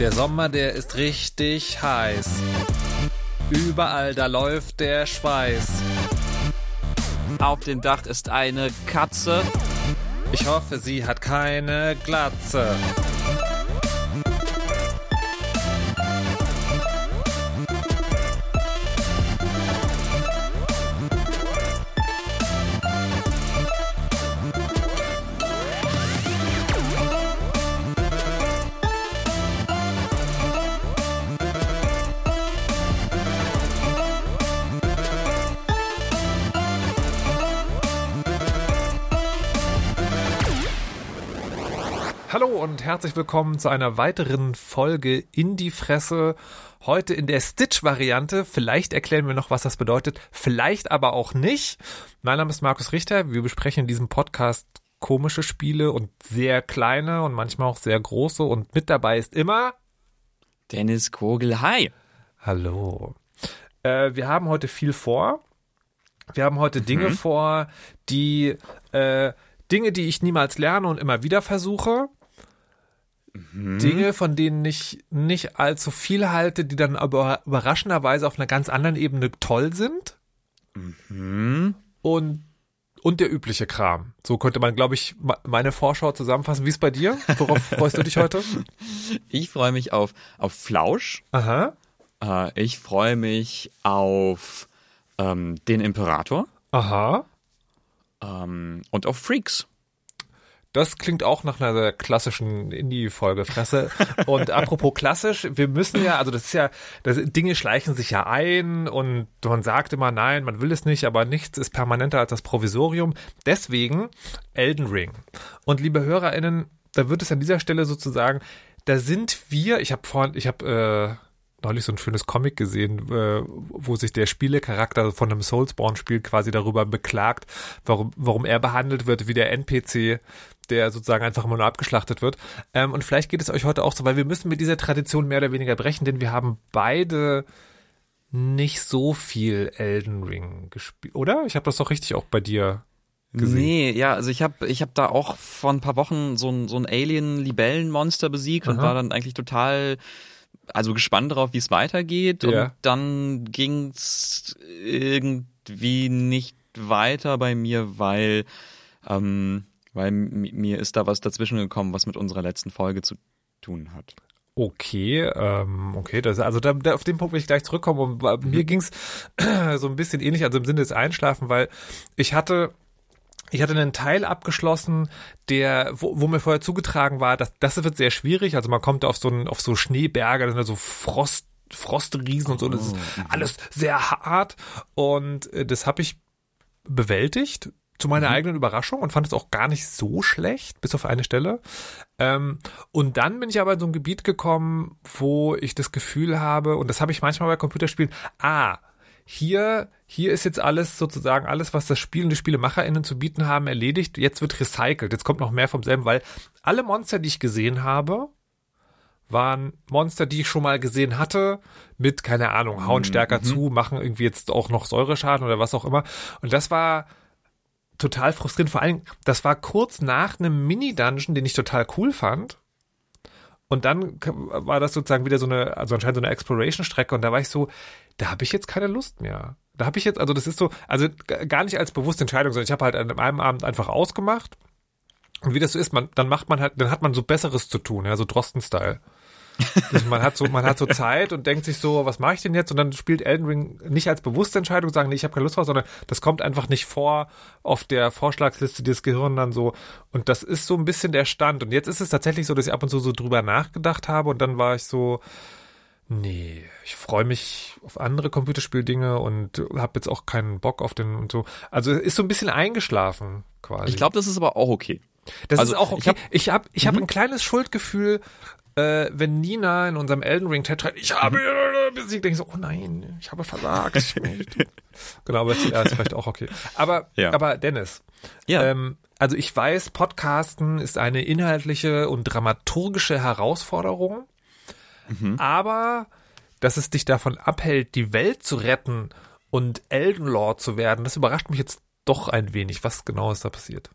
Der Sommer, der ist richtig heiß. Überall da läuft der Schweiß. Auf dem Dach ist eine Katze. Ich hoffe, sie hat keine Glatze. Und herzlich willkommen zu einer weiteren Folge in die Fresse. Heute in der Stitch-Variante. Vielleicht erklären wir noch, was das bedeutet. Vielleicht aber auch nicht. Mein Name ist Markus Richter. Wir besprechen in diesem Podcast komische Spiele und sehr kleine und manchmal auch sehr große. Und mit dabei ist immer Dennis Kogel, hi. Hallo. Äh, wir haben heute viel vor. Wir haben heute Dinge vor, die äh, Dinge, die ich niemals lerne und immer wieder versuche. Dinge, von denen ich nicht allzu viel halte, die dann aber überraschenderweise auf einer ganz anderen Ebene toll sind. Und, und der übliche Kram. So könnte man, glaube ich, meine Vorschau zusammenfassen. Wie ist bei dir? Worauf freust du dich heute? Ich freue mich auf, auf Flausch. Aha. Äh, ich freue mich auf ähm, den Imperator Aha. ähm, und auf Freaks. Das klingt auch nach einer klassischen Indie-Folge, Fresse. Und apropos klassisch, wir müssen ja, also das ist ja, das, Dinge schleichen sich ja ein und man sagt immer, nein, man will es nicht, aber nichts ist permanenter als das Provisorium. Deswegen Elden Ring. Und liebe HörerInnen, da wird es an dieser Stelle sozusagen, da sind wir, ich habe vorhin, ich habe äh, neulich so ein schönes Comic gesehen, äh, wo sich der Spielecharakter von einem Soulsborne-Spiel quasi darüber beklagt, warum, warum er behandelt wird wie der NPC, der sozusagen einfach immer nur abgeschlachtet wird. Ähm, und vielleicht geht es euch heute auch so, weil wir müssen mit dieser Tradition mehr oder weniger brechen, denn wir haben beide nicht so viel Elden Ring gespielt, oder? Ich habe das doch richtig auch bei dir gesehen. Nee, ja, also ich habe ich hab da auch vor ein paar Wochen so ein, so ein Alien-Libellenmonster besiegt und Aha. war dann eigentlich total also gespannt darauf, wie es weitergeht. Ja. Und dann ging's irgendwie nicht weiter bei mir, weil, ähm, weil mir ist da was dazwischen gekommen, was mit unserer letzten Folge zu tun hat. Okay, ähm, okay, das, also da, da, auf den Punkt will ich gleich zurückkommen. Und bei mir ging's so ein bisschen ähnlich, also im Sinne des Einschlafen, weil ich hatte, ich hatte einen Teil abgeschlossen, der, wo, wo mir vorher zugetragen war, dass das wird sehr schwierig. Also man kommt auf so einen, auf so Schneeberge, das sind ja so Frost, Frostriesen und so, das ist alles sehr hart. Und äh, das habe ich bewältigt zu meiner eigenen Überraschung und fand es auch gar nicht so schlecht, bis auf eine Stelle. Ähm, und dann bin ich aber in so ein Gebiet gekommen, wo ich das Gefühl habe, und das habe ich manchmal bei Computerspielen, ah, hier, hier ist jetzt alles sozusagen alles, was das Spiel und die SpielemacherInnen zu bieten haben, erledigt. Jetzt wird recycelt. Jetzt kommt noch mehr vom selben, weil alle Monster, die ich gesehen habe, waren Monster, die ich schon mal gesehen hatte, mit, keine Ahnung, hauen stärker zu, machen irgendwie jetzt auch noch Säureschaden oder was auch immer. Und das war total frustrierend. Vor allem, das war kurz nach einem Mini-Dungeon, den ich total cool fand. Und dann war das sozusagen wieder so eine, also anscheinend so eine Exploration-Strecke und da war ich so, da habe ich jetzt keine Lust mehr. Da habe ich jetzt, also das ist so, also gar nicht als bewusste Entscheidung, sondern ich habe halt an einem Abend einfach ausgemacht. Und wie das so ist, man, dann macht man halt, dann hat man so Besseres zu tun, ja, so Drosten-Style. Also man hat so, man hat so Zeit und denkt sich so, was mache ich denn jetzt? Und dann spielt Elden Ring nicht als bewusste Entscheidung, sagen, nee, ich habe keine Lust drauf, sondern das kommt einfach nicht vor auf der Vorschlagsliste des Gehirns dann so. Und das ist so ein bisschen der Stand. Und jetzt ist es tatsächlich so, dass ich ab und zu so drüber nachgedacht habe und dann war ich so, nee, ich freue mich auf andere Computerspieldinge und habe jetzt auch keinen Bock auf den und so. Also ist so ein bisschen eingeschlafen quasi. Ich glaube, das ist aber auch okay. Das Also, ist auch ich okay. hab- Ich habe ich hab ein kleines Schuldgefühl, äh, wenn Nina in unserem Elden Ring Chat schreibt, ich habe besiegt, denke ich so, oh nein, ich habe versagt. Ich genau, aber ja, ist vielleicht auch okay. Aber, Ja. aber Dennis, Ja. ähm, also ich weiß, Podcasten ist eine inhaltliche und dramaturgische Herausforderung, aber dass es dich davon abhält, die Welt zu retten und Elden Lord zu werden, das überrascht mich jetzt doch ein wenig. Was genau ist da passiert?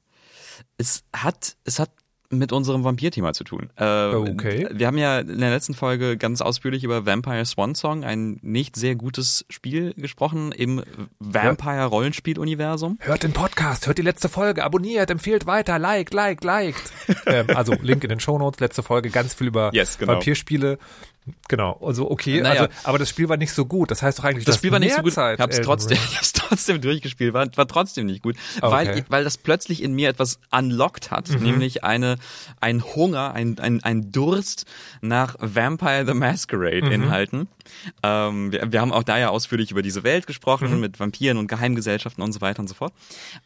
es hat, es hat mit unserem Vampir-Thema zu tun. Äh, Okay. Wir haben ja in der letzten Folge ganz ausführlich über Vampire Swan Song, ein nicht sehr gutes Spiel gesprochen im Vampire-Rollenspiel-Universum. Hört den Podcast, hört die letzte Folge, abonniert, empfiehlt weiter, liked, liked, liked. ähm, also Link in den Shownotes, letzte Folge, ganz viel über Yes, genau. Vampirspiele. Genau, also okay, Naja. also, aber das Spiel war nicht so gut. Das heißt doch eigentlich, Das Spiel war nicht so gut. Zeit Ich hab's Elden trotzdem, ich hab's trotzdem durchgespielt, war, war trotzdem nicht gut, Okay. weil, weil das plötzlich in mir etwas unlocked hat, Mhm. nämlich eine, ein Hunger, ein, ein, ein Durst nach Vampire the Masquerade Mhm. Inhalten. Ähm, wir, wir haben auch da ja ausführlich über diese Welt gesprochen, Mhm. mit Vampiren und Geheimgesellschaften und so weiter und so fort.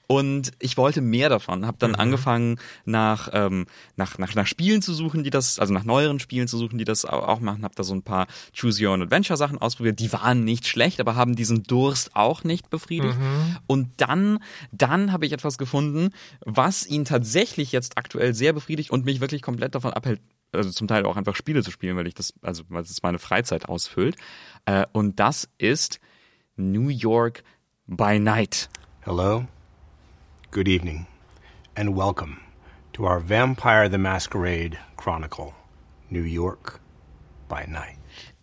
Und ich wollte mehr davon, habe Mhm. dann angefangen nach, ähm, nach, nach, nach Spielen zu suchen, die das, also nach neueren Spielen zu suchen, die das au- auch machen, habe da so ein paar Choose Your Own Adventure Sachen ausprobiert, die waren nicht schlecht, aber haben diesen Durst auch nicht befriedigt. Und dann, dann habe ich etwas gefunden, was ihn tatsächlich jetzt aktuell sehr befriedigt und mich wirklich komplett davon abhält, also zum Teil auch einfach Spiele zu spielen, weil ich das, also weil es meine Freizeit ausfüllt. Äh, und das ist New York by Night. Hello, good evening, and welcome to our Vampire the Masquerade Chronicle, New York by Night.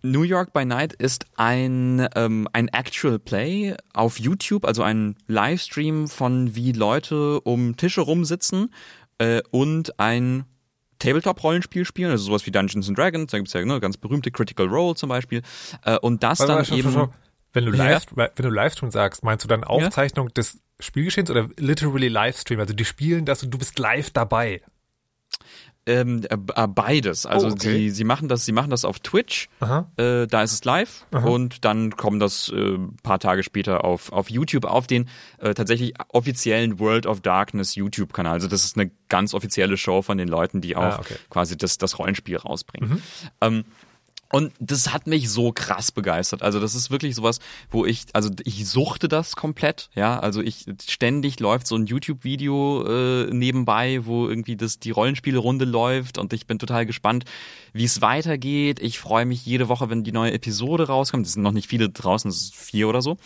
New York by Night ist ein, ähm, ein Actual Play auf YouTube, also ein Livestream von wie Leute um Tische rumsitzen äh, und ein Tabletop-Rollenspiel spielen, also sowas wie Dungeons and Dragons, da gibt's ja ne, ganz berühmte Critical Role zum Beispiel. Äh, und das Warte, dann warte, eben. Wenn du Ja. live, wenn du Livestream sagst, meinst du dann Aufzeichnung des Spielgeschehens oder literally Livestream? Also die spielen das und du bist live dabei. Ähm, äh, äh, beides. Also Oh, okay. sie, sie machen das, sie machen das auf Twitch. Aha. Äh, da ist es live und dann kommt das äh, paar Tage später auf, auf YouTube auf den äh, tatsächlich offiziellen World of Darkness YouTube-Kanal. Also das ist eine ganz offizielle Show von den Leuten, die auch Ah, okay. quasi das, das Rollenspiel rausbringen. Ähm, und das hat mich so krass begeistert. Also das ist wirklich sowas, wo ich, also ich suchte das komplett, ja. Also ich ständig läuft so ein YouTube-Video äh, nebenbei, wo irgendwie das die Rollenspielrunde läuft und ich bin total gespannt, wie es weitergeht. Ich freue mich jede Woche, wenn die neue Episode rauskommt. Es sind noch nicht viele draußen, es ist vier oder so.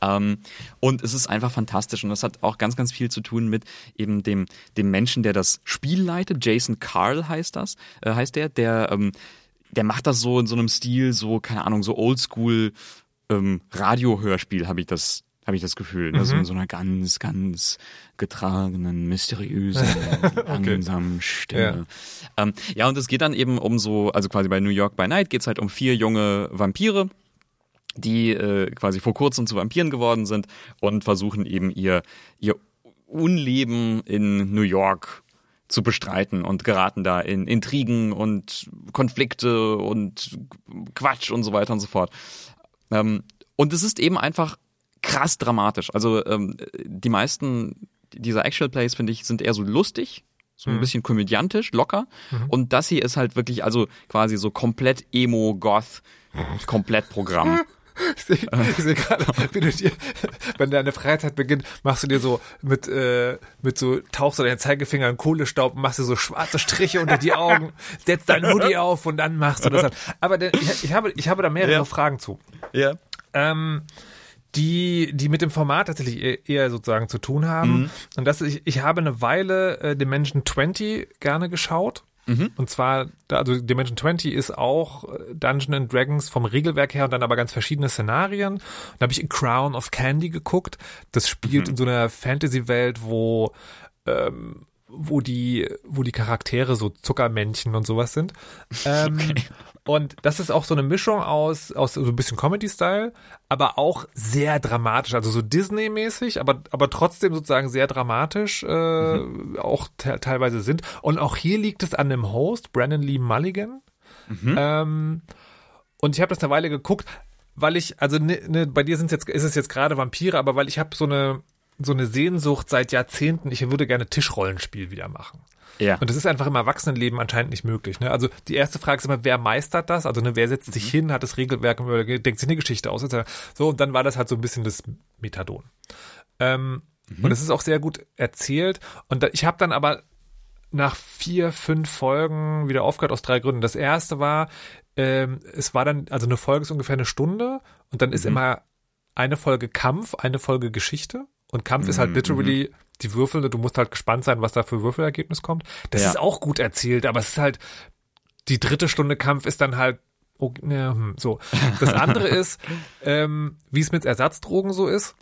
Ähm, und es ist einfach fantastisch und das hat auch ganz, ganz viel zu tun mit eben dem dem Menschen, der das Spiel leitet. Jason Carl heißt das, äh, heißt der, der ähm, der macht das so in so einem Stil, so, keine Ahnung, so oldschool ähm, Radiohörspiel, habe ich das, habe ich das Gefühl. Ne? So in so einer ganz, ganz getragenen, mysteriösen, langsamen Stimme. Ja. Ähm, ja, und es geht dann eben um so, also quasi bei New York by Night geht's halt um vier junge Vampire, die äh, quasi vor kurzem zu Vampiren geworden sind und versuchen eben ihr, ihr Unleben in New York zu bestreiten und geraten da in Intrigen und Konflikte und Quatsch und so weiter und so fort. Ähm, und es ist eben einfach krass dramatisch. Also ähm, die meisten dieser Actual Plays, finde ich, sind eher so lustig, so ein bisschen komödiantisch, locker. Und das hier ist halt wirklich, also quasi so komplett Emo, Goth, Komplettprogramm. Ich sehe ich seh gerade, wie du dir, wenn deine Freizeit beginnt, machst du dir so mit, äh, mit so, tauchst du deinen Zeigefinger in Kohlestaub und machst dir so schwarze Striche unter die Augen, setzt deinen Hoodie auf und dann machst du das. Dann. Aber denn, ich, ich, habe, ich habe da mehrere Ja. Fragen zu. Ja. Ähm, die, die mit dem Format tatsächlich eher, eher sozusagen zu tun haben. Mhm. Und das, ich, ich habe eine Weile äh, Dimension 20 gerne geschaut. Mhm. Und zwar, also Dimension 20 ist auch äh, Dungeons and Dragons vom Regelwerk her und dann aber ganz verschiedene Szenarien. Und da habe ich Crown of Candy geguckt. Das spielt Mhm. in so einer Fantasy-Welt, wo ähm, wo die, wo die Charaktere so Zuckermännchen und sowas sind. Ähm, Und das ist auch so eine Mischung aus, aus so ein bisschen Comedy-Style, aber auch sehr dramatisch, also so Disney-mäßig, aber, aber trotzdem sozusagen sehr dramatisch äh, auch te teilweise sind. Und auch hier liegt es an dem Host, Brandon Lee Mulligan. Ähm, und ich habe das eine Weile geguckt, weil ich, also ne, ne, bei dir sind's jetzt, ist es jetzt gerade Vampire, aber weil ich habe so eine, so eine Sehnsucht seit Jahrzehnten, ich würde gerne Tischrollenspiel wieder machen. Ja. Und das ist einfach im Erwachsenenleben anscheinend nicht möglich. Ne? Also die erste Frage ist immer, wer meistert das? Also ne, wer setzt sich hin, hat das Regelwerk, denkt sich eine Geschichte aus. So, und dann war das halt so ein bisschen das Methadon. Ähm, Und es ist auch sehr gut erzählt. Und da, ich habe dann aber nach vier, fünf Folgen wieder aufgehört aus drei Gründen. Das erste war, ähm, es war dann, also eine Folge ist ungefähr eine Stunde und dann ist immer eine Folge Kampf, eine Folge Geschichte. Und Kampf ist halt literally die Würfel, du musst halt gespannt sein, was da für Würfelergebnis kommt. Das Ja. ist auch gut erzählt, aber es ist halt, die dritte Stunde Kampf ist dann halt, oh, ja, hm, so. Das andere ist, ähm, wie es mit Ersatzdrogen so ist.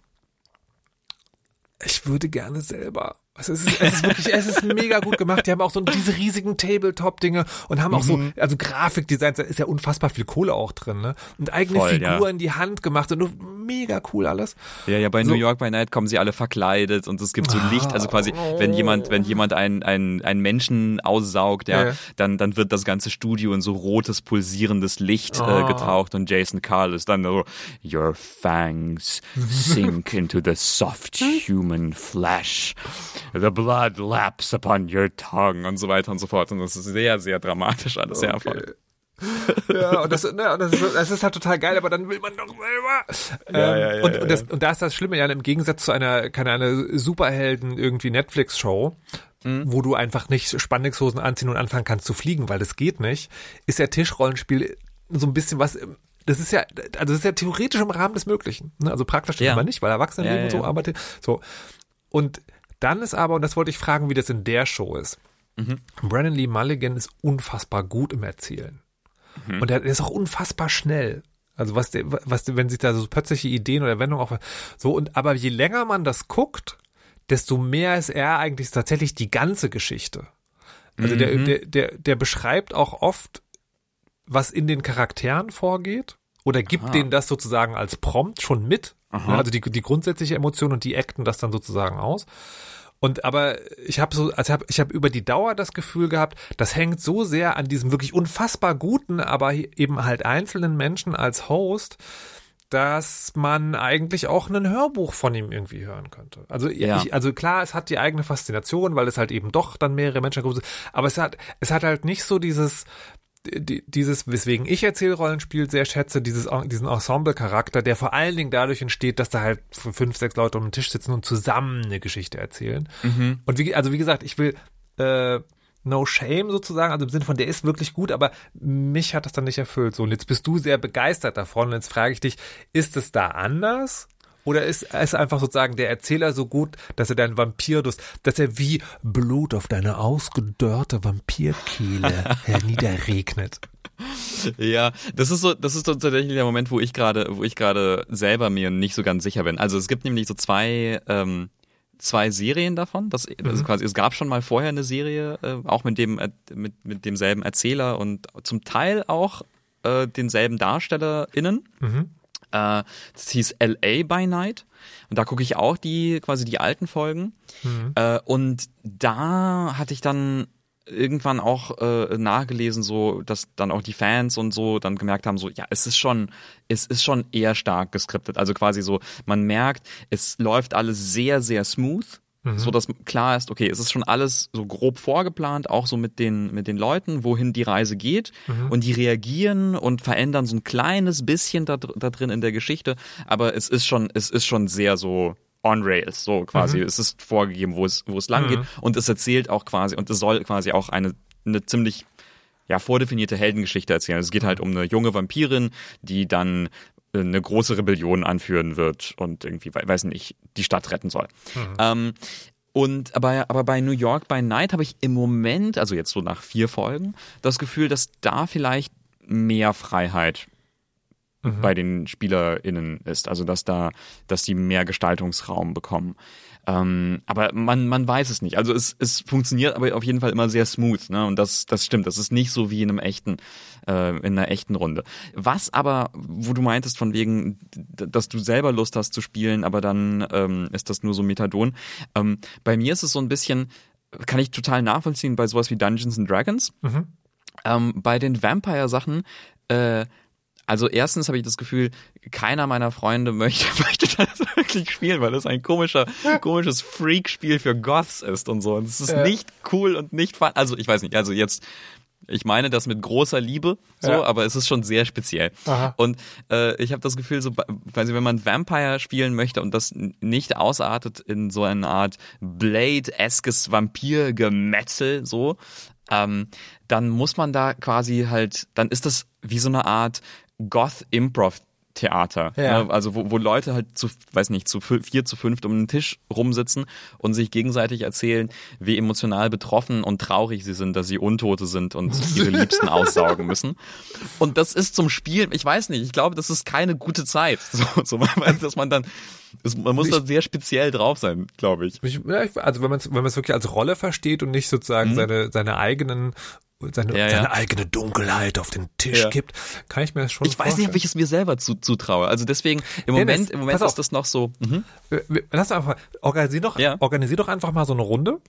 Ich würde gerne selber. Also es ist, es ist wirklich, es ist mega gut gemacht. Die haben auch so diese riesigen Tabletop-Dinge und haben auch so, Mhm. also Grafikdesigns, da ist ja unfassbar viel Kohle auch drin, ne? Und eigene Voll, ja. Figuren in die Hand gemacht und mega cool alles. Ja, ja, bei So. New York by Night kommen sie alle verkleidet und es gibt so Licht, also quasi, wenn jemand, wenn jemand einen, einen, einen Menschen aussaugt, ja, Ja. dann, dann wird das ganze Studio in so rotes, pulsierendes Licht äh, Oh. getaucht und Jason Carl ist dann so, Your fangs sink into the soft human flesh. The blood laps upon your tongue und so weiter und so fort. Und das ist sehr, sehr dramatisch alles, sehr voll. Ja, und das, ne, und das, ist, das ist halt total geil, aber dann will man doch selber. Ja, ähm, ja, ja, und, ja, und, das, und da ist das Schlimme, ja, im Gegensatz zu einer, keine eine Superhelden irgendwie Netflix-Show, Mhm. wo du einfach nicht Spandexhosen anziehen und anfangen kannst zu fliegen, weil das geht nicht, ist ja Tischrollenspiel so ein bisschen was, das ist ja, also das ist ja theoretisch im Rahmen des Möglichen. Ne? Also praktisch Ja. immer nicht, weil Erwachsene Ja, leben und ja, so ja. arbeitet. So. Und dann ist aber, und das wollte ich fragen, wie das in der Show ist. Mhm. Brandon Lee Mulligan ist unfassbar gut im Erzählen. Mhm. Und er ist auch unfassbar schnell. Also was, was, wenn sich da so plötzliche Ideen oder Wendungen auch so und aber je länger man das guckt, desto mehr ist er eigentlich tatsächlich die ganze Geschichte. Also Mhm. der, der, der, der beschreibt auch oft, was in den Charakteren vorgeht oder gibt Aha. denen das sozusagen als Prompt schon mit. Aha. Also die, die grundsätzliche Emotion und die acten das dann sozusagen aus. Und aber ich habe so, also hab, ich habe über die Dauer das Gefühl gehabt, das hängt so sehr an diesem wirklich unfassbar guten, aber eben halt einzelnen Menschen als Host, dass man eigentlich auch ein Hörbuch von ihm irgendwie hören könnte. Also Ja. ich, also klar, es hat die eigene Faszination, weil es halt eben doch dann mehrere Menschen sind, aber es hat es hat halt nicht so dieses die- dieses, weswegen ich Erzählrollenspiel sehr schätze, dieses, diesen Ensemble-Charakter, der vor allen Dingen dadurch entsteht, dass da halt fünf, sechs Leute um den Tisch sitzen und zusammen eine Geschichte erzählen. Mhm. Und wie, also wie gesagt, ich will äh, No Shame sozusagen, also im Sinne von, der ist wirklich gut, aber mich hat das dann nicht erfüllt. So, und jetzt bist du sehr begeistert davon. Und jetzt frage ich dich, ist es da anders? Oder ist es einfach sozusagen der Erzähler so gut, dass er deinen Vampirlust, dass er wie Blut auf deine ausgedörrte Vampirkehle herniederregnet? Ja, das ist so, das ist so tatsächlich der Moment, wo ich gerade, wo ich gerade selber mir nicht so ganz sicher bin. Also es gibt nämlich so zwei, ähm, zwei Serien davon. Das, also quasi, es gab schon mal vorher eine Serie, äh, auch mit dem, äh, mit, mit demselben Erzähler und zum Teil auch äh, denselben DarstellerInnen. Äh, das hieß LA by Night. Und da gucke ich auch die, quasi die alten Folgen. Äh, und da hatte ich dann irgendwann auch äh, nachgelesen, so, dass dann auch die Fans und so dann gemerkt haben, so, ja, es ist schon, es ist schon eher stark geskriptet. Also quasi so, man merkt, es läuft alles sehr, sehr smooth. So dass klar ist, okay, es ist schon alles so grob vorgeplant, auch so mit den, mit den Leuten, wohin die Reise geht. Und die reagieren und verändern so ein kleines bisschen da, da drin in der Geschichte. Aber es ist schon, es ist schon sehr so on rails, so quasi. Es ist vorgegeben, wo es, wo es lang geht. Und es erzählt auch quasi, und es soll quasi auch eine, eine ziemlich ja, vordefinierte Heldengeschichte erzählen. Es geht halt um eine junge Vampirin, die dann eine große Rebellion anführen wird und irgendwie, we- weiß nicht, die Stadt retten soll. Ähm, und aber, aber bei New York by Night habe ich im Moment, also jetzt so nach vier Folgen, das Gefühl, dass da vielleicht mehr Freiheit bei den SpielerInnen ist. Also dass da, dass die mehr Gestaltungsraum bekommen. Ähm, aber man, man weiß es nicht. Also es, es funktioniert aber auf jeden Fall immer sehr smooth, ne? Und das, das stimmt. Das ist nicht so wie in einem echten, äh, in einer echten Runde. Was aber, wo du meintest von wegen, dass du selber Lust hast zu spielen, aber dann ähm, ist das nur so Methadon. Ähm, bei mir ist es so ein bisschen, kann ich total nachvollziehen bei sowas wie Dungeons and Dragons. Ähm, bei den Vampire-Sachen, äh, also erstens habe ich das Gefühl, keiner meiner Freunde möchte, möchte das wirklich spielen, weil das ein komischer, komisches Freak-Spiel für Goths ist und so. Und es ist Ja. nicht cool und nicht fun. Also ich weiß nicht, also jetzt, ich meine das mit großer Liebe, so, Ja. aber es ist schon sehr speziell. Aha. Und äh, ich habe das Gefühl, so, quasi, wenn man Vampire spielen möchte und das nicht ausartet in so eine Art Blade-eskes Vampir-Gemetzel, so, ähm, dann muss man da quasi halt, dann ist das wie so eine Art Goth-Improv. Theater. Ja. Ne? Also wo, wo Leute halt zu, weiß nicht, zu vier zu fünft um einen Tisch rumsitzen und sich gegenseitig erzählen, wie emotional betroffen und traurig sie sind, dass sie Untote sind und ihre Liebsten aussaugen müssen. Und das ist zum Spielen, ich weiß nicht, ich glaube, das ist keine gute Zeit. So, so dass man dann, das, man muss da sehr speziell drauf sein, glaube ich. Ich, also wenn man es wenn man es wirklich als Rolle versteht und nicht sozusagen seine seine eigenen seine. Ja, ja. seine eigene Dunkelheit auf den Tisch Ja. gibt, kann ich mir das schon Ich weiß nicht, ob ich es mir selber zu, zutraue. Also deswegen, im Dennis, Moment, im Moment pass auf. ist das noch so. Mhm. Wir- Lass einfach, organisier doch, organisier doch einfach mal so eine Runde.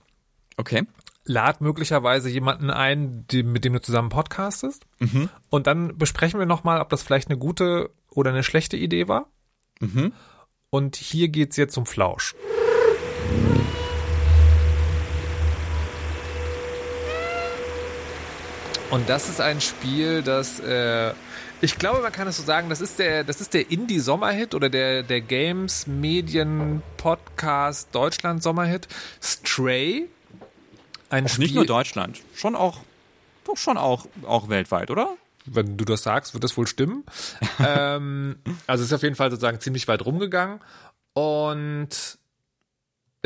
Okay. Lad möglicherweise jemanden ein, die, mit dem du zusammen podcastest. Mhm. Und dann besprechen wir nochmal, ob das vielleicht eine gute oder eine schlechte Idee war. Mhm. Und hier geht's jetzt um Flausch. Und das ist ein Spiel, das äh, ich glaube, man kann es so sagen, das ist der, das ist der Indie-Sommerhit oder der, der Games Medien Podcast Deutschland Sommerhit. Stray. Ein Spiel, Nicht nur Deutschland, schon auch, doch schon auch, auch weltweit, oder? wenn du das sagst, wird das wohl stimmen. ähm, also es ist auf jeden Fall sozusagen ziemlich weit rumgegangen und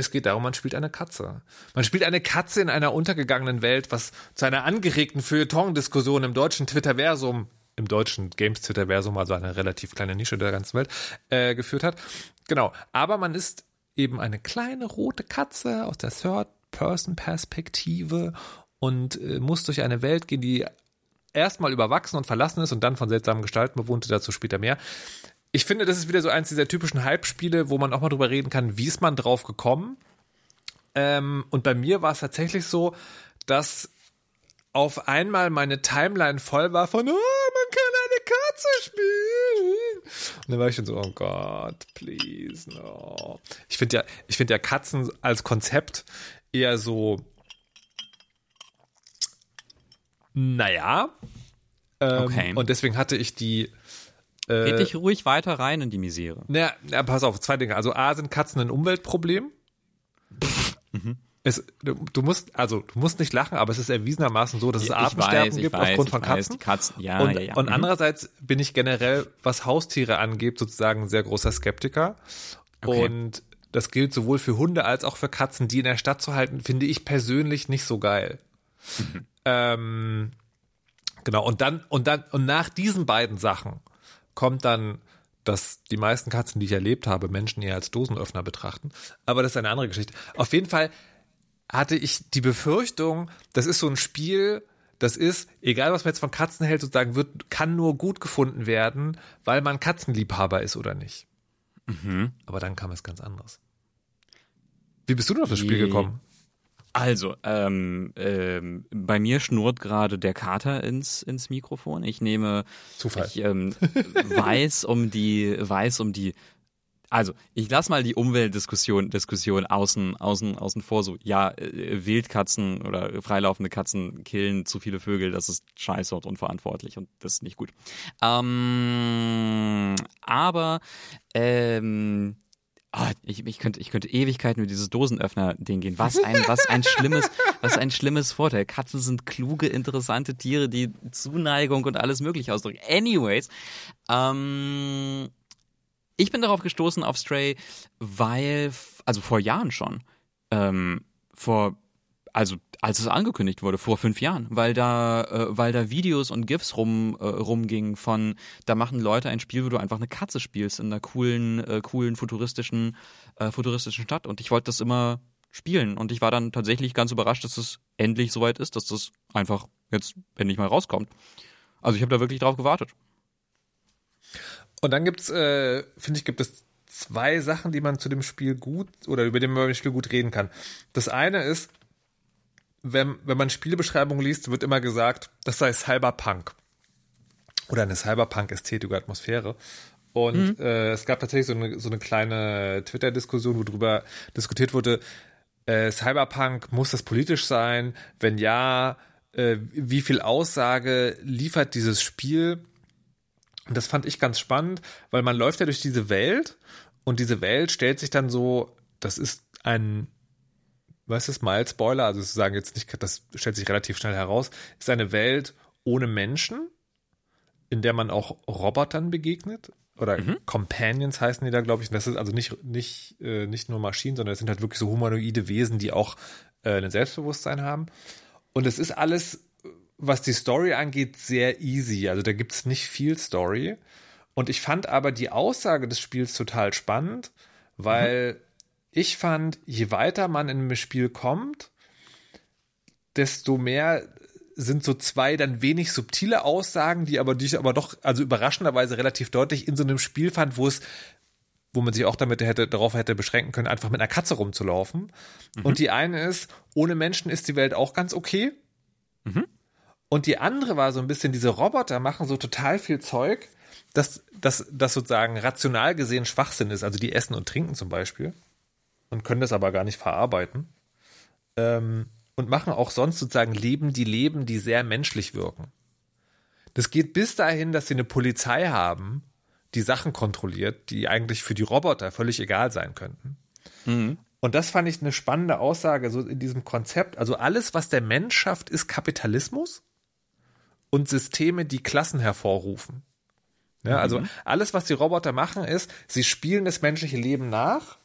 es geht darum, man spielt eine Katze. Man spielt eine Katze in einer untergegangenen Welt, was zu einer angeregten Feuilleton-Diskussion im deutschen Twitterversum, im deutschen Games-Twitterversum, also eine relativ kleine Nische der ganzen Welt, äh, geführt hat. Genau. Aber man ist eben eine kleine rote Katze aus der Third-Person-Perspektive und äh, muss durch eine Welt gehen, die erstmal überwachsen und verlassen ist und dann von seltsamen Gestalten bewohnt, dazu später mehr. Ich finde, das ist wieder so eins dieser typischen Hype-Spiele, wo man auch mal drüber reden kann, wie ist man drauf gekommen. Ähm, und bei mir war es tatsächlich so, dass auf einmal meine Timeline voll war von, oh, man kann eine Katze spielen. Und dann war ich schon so, oh Gott, please, no. Ich finde ja, ich finde ja Katzen als Konzept eher so, naja. Ähm, Okay. Und deswegen hatte ich die, Red äh, dich ruhig weiter rein in die Misere. naja, na, pass auf, zwei Dinge. Also A, sind Katzen ein Umweltproblem. Es, du, du musst, also du musst nicht lachen, aber es ist erwiesenermaßen so, dass es Artensterben weiß, gibt weiß, aufgrund von weiß, Katzen. die Katzen, ja, und ja, ja. und Mhm. andererseits bin ich generell, was Haustiere angeht, sozusagen ein sehr großer Skeptiker. Okay. Und das gilt sowohl für Hunde als auch für Katzen, die in der Stadt zu halten, finde ich persönlich nicht so geil. Mhm. Ähm, genau, und dann, und dann, und nach diesen beiden Sachen kommt dann, dass die meisten Katzen, die ich erlebt habe, Menschen eher als Dosenöffner betrachten. Aber das ist eine andere Geschichte. Auf jeden Fall hatte ich die Befürchtung, das ist so ein Spiel, das ist, egal was man jetzt von Katzen hält, sozusagen, wird, kann nur gut gefunden werden, weil man Katzenliebhaber ist oder nicht. Aber dann kam es ganz anders. Wie bist du denn auf das Spiel gekommen? Also, ähm, ähm, bei mir schnurrt gerade der Kater ins, ins Mikrofon. Ich nehme, Zufall. ich ähm, weiß um die, weiß um die, also ich lass mal die Umweltdiskussion Diskussion außen, außen, außen vor. So, ja, äh, Wildkatzen oder freilaufende Katzen killen zu viele Vögel, das ist scheiße und unverantwortlich und das ist nicht gut. Ähm, aber ähm, Ah, ich, ich, könnte, ich könnte Ewigkeiten über dieses Dosenöffner-Ding gehen. Was ein, was ein schlimmes, was ein schlimmes Vorteil. Katzen sind kluge, interessante Tiere, die Zuneigung und alles mögliche ausdrücken. Anyways, ähm, ich bin darauf gestoßen auf Stray, weil, also vor Jahren schon, ähm, vor, also als es angekündigt wurde, vor fünf Jahren, weil da, äh, weil da Videos und GIFs rum, äh, rumgingen von, da machen Leute ein Spiel, wo du einfach eine Katze spielst in einer coolen, äh, coolen futuristischen, äh, futuristischen Stadt. Und ich wollte das immer spielen. Und ich war dann tatsächlich ganz überrascht, dass es endlich soweit ist, dass das einfach jetzt endlich mal rauskommt. Also ich habe da wirklich drauf gewartet. Und dann gibt's, äh, finde ich, gibt es zwei Sachen, die man zu dem Spiel gut oder über den man dem Spiel gut reden kann. Das eine ist, wenn, wenn man Spielbeschreibungen liest, wird immer gesagt, das sei Cyberpunk. Oder eine Cyberpunk-Ästhetik oder Atmosphäre. Und äh, es gab tatsächlich so eine, so eine kleine Twitter-Diskussion, wo drüber diskutiert wurde, äh, Cyberpunk, muss das politisch sein? Wenn ja, äh, wie viel Aussage liefert dieses Spiel? Und das fand ich ganz spannend, weil man läuft ja durch diese Welt und diese Welt stellt sich dann so, das ist ein, was ist Mild Spoiler, also sozusagen jetzt nicht, das stellt sich relativ schnell heraus, ist eine Welt ohne Menschen, in der man auch Robotern begegnet. Oder mhm. Companions heißen die da, glaube ich. Und das ist also nicht, nicht, äh, nicht nur Maschinen, sondern es sind halt wirklich so humanoide Wesen, die auch äh, ein Selbstbewusstsein haben. Und es ist alles, was die Story angeht, sehr easy. Also da gibt es nicht viel Story. Und ich fand aber die Aussage des Spiels total spannend, weil mhm. Ich fand, je weiter man in einem Spiel kommt, desto mehr sind so zwei dann wenig subtile Aussagen, die aber die ich aber doch also überraschenderweise relativ deutlich in so einem Spiel fand, wo es wo man sich auch damit hätte darauf hätte beschränken können, einfach mit einer Katze rumzulaufen. Mhm. Und die eine ist, ohne Menschen ist die Welt auch ganz okay. Mhm. Und die andere war so ein bisschen, diese Roboter machen so total viel Zeug, dass das sozusagen rational gesehen Schwachsinn ist. Also die essen und trinken zum Beispiel und können das aber gar nicht verarbeiten. Ähm, und machen auch sonst sozusagen Leben, die leben, die sehr menschlich wirken. Das geht bis dahin, dass sie eine Polizei haben, die Sachen kontrolliert, die eigentlich für die Roboter völlig egal sein könnten. Mhm. Und das fand ich eine spannende Aussage so in diesem Konzept. Also alles, was der Mensch schafft, ist Kapitalismus und Systeme, die Klassen hervorrufen. Ja, also mhm. alles, was die Roboter machen, ist, sie spielen das menschliche Leben nach.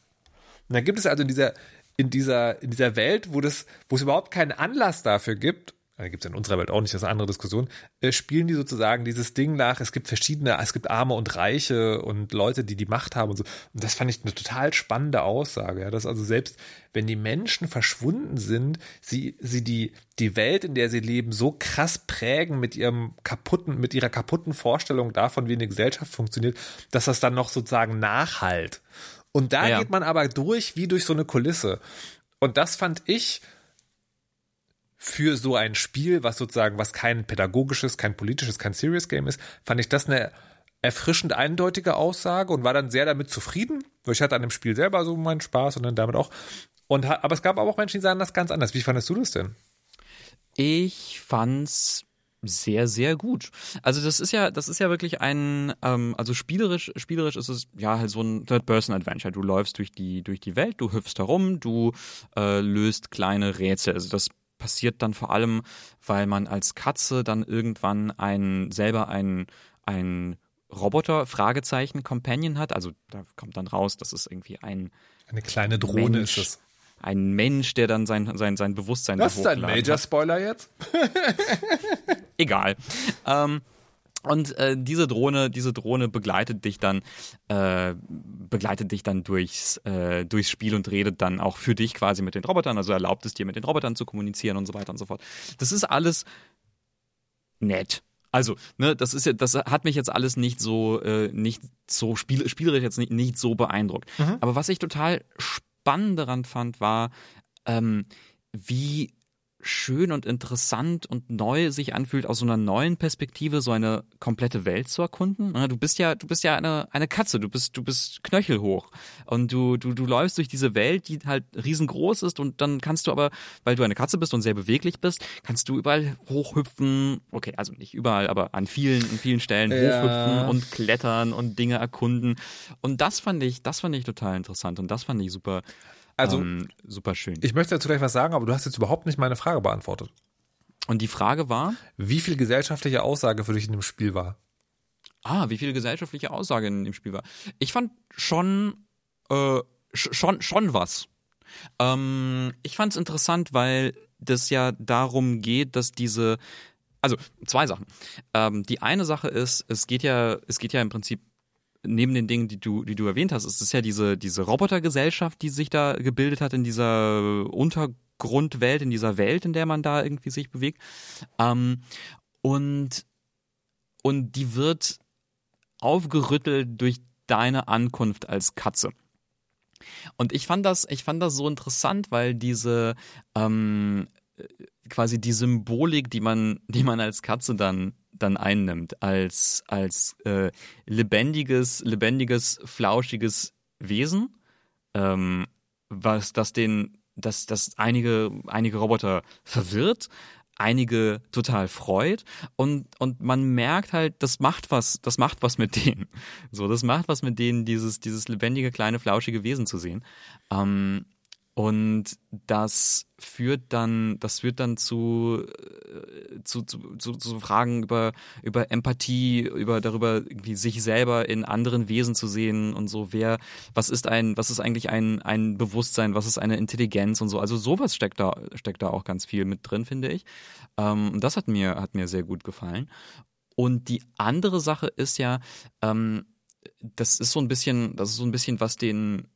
Und dann gibt es also in dieser, in dieser, in dieser Welt, wo das, wo es überhaupt keinen Anlass dafür gibt, da gibt es in unserer Welt auch nicht, das ist eine andere Diskussion, äh, spielen die sozusagen dieses Ding nach, es gibt verschiedene, es gibt Arme und Reiche und Leute, die die Macht haben und so. Und das fand ich eine total spannende Aussage, ja, dass also selbst wenn die Menschen verschwunden sind, sie, sie die, die Welt, in der sie leben, so krass prägen mit ihrem kaputten, mit ihrer kaputten Vorstellung davon, wie eine Gesellschaft funktioniert, dass das dann noch sozusagen nachhalt. Und da ja. geht man aber durch wie durch so eine Kulisse. Und das fand ich für so ein Spiel, was sozusagen, was kein pädagogisches, kein politisches, kein Serious Game ist, fand ich das eine erfrischend eindeutige Aussage und war dann sehr damit zufrieden. Ich hatte an dem Spiel selber so meinen Spaß und dann damit auch. Und, aber es gab auch Menschen, die sagen das ganz anders. Wie fandest du das denn? Ich fand's sehr, sehr gut. Also das ist ja, das ist ja wirklich ein, ähm, also spielerisch, spielerisch ist es ja halt so ein Third-Person-Adventure. Du läufst durch die, durch die Welt, du hüpfst herum, du äh, löst kleine Rätsel. Also das passiert dann vor allem, weil man als Katze dann irgendwann ein, selber ein, ein Roboter, Fragezeichen, Companion hat. Also da kommt dann raus, dass es irgendwie ein eine kleine Drohne Mensch, ist es ein Mensch, der dann sein, sein, sein Bewusstsein Das ist ein Major-Spoiler jetzt? Egal. Ähm, und äh, diese Drohne, diese Drohne begleitet dich dann, äh, begleitet dich dann durchs, äh, durchs Spiel und redet dann auch für dich quasi mit den Robotern, also erlaubt es dir mit den Robotern zu kommunizieren und so weiter und so fort. Das ist alles nett. Also, ne, das ist ja, das hat mich jetzt alles nicht so, äh, nicht so spiel, spielerisch jetzt nicht, nicht so beeindruckt. Mhm. Aber was ich total spannend spannend daran fand, war, ähm, wie schön und interessant und neu sich anfühlt, aus so einer neuen Perspektive so eine komplette Welt zu erkunden. Du bist ja, du bist ja eine, eine Katze, du bist, du bist knöchelhoch und du, du, du läufst durch diese Welt, die halt riesengroß ist und dann kannst du aber, weil du eine Katze bist und sehr beweglich bist, kannst du überall hochhüpfen. Okay, also nicht überall, aber an vielen, an vielen Stellen ja. hochhüpfen und klettern und Dinge erkunden. Und das fand ich, das fand ich total interessant und das fand ich super also, ähm, super schön. Ich möchte dazu gleich was sagen, aber du hast jetzt überhaupt nicht meine Frage beantwortet. Und die Frage war? Wie viel gesellschaftliche Aussage für dich in dem Spiel war? Ah, wie viel gesellschaftliche Aussage in dem Spiel war. Ich fand schon, äh, schon, schon was. Ähm, ich fand es interessant, weil das ja darum geht, dass diese, also zwei Sachen. Ähm, die eine Sache ist, es geht ja, es geht ja im Prinzip neben den Dingen, die du, die du erwähnt hast, ist es ja diese, diese Robotergesellschaft, die sich da gebildet hat in dieser Untergrundwelt, in dieser Welt, in der man da irgendwie sich bewegt. Ähm, und, und die wird aufgerüttelt durch deine Ankunft als Katze. Und ich fand das, ich fand das so interessant, weil diese ähm, quasi die Symbolik, die man, die man als Katze dann dann einnimmt als als äh, lebendiges lebendiges flauschiges Wesen, ähm, was das den dass das einige einige Roboter verwirrt, einige total freut und und man merkt halt, das macht was, das macht was mit denen. So, das macht was mit denen, dieses dieses lebendige kleine flauschige Wesen zu sehen. Ähm, Und das führt dann, das führt dann zu, äh, zu, zu, zu, zu Fragen über, über Empathie, über darüber, wie sich selber in anderen Wesen zu sehen und so, wer, was ist ein, was ist eigentlich ein, ein Bewusstsein, was ist eine Intelligenz und so. Also sowas steckt da, steckt da auch ganz viel mit drin, finde ich. Ähm, das hat mir, hat mir sehr gut gefallen. Und die andere Sache ist ja, ähm, das ist so ein bisschen, das ist so ein bisschen, was den,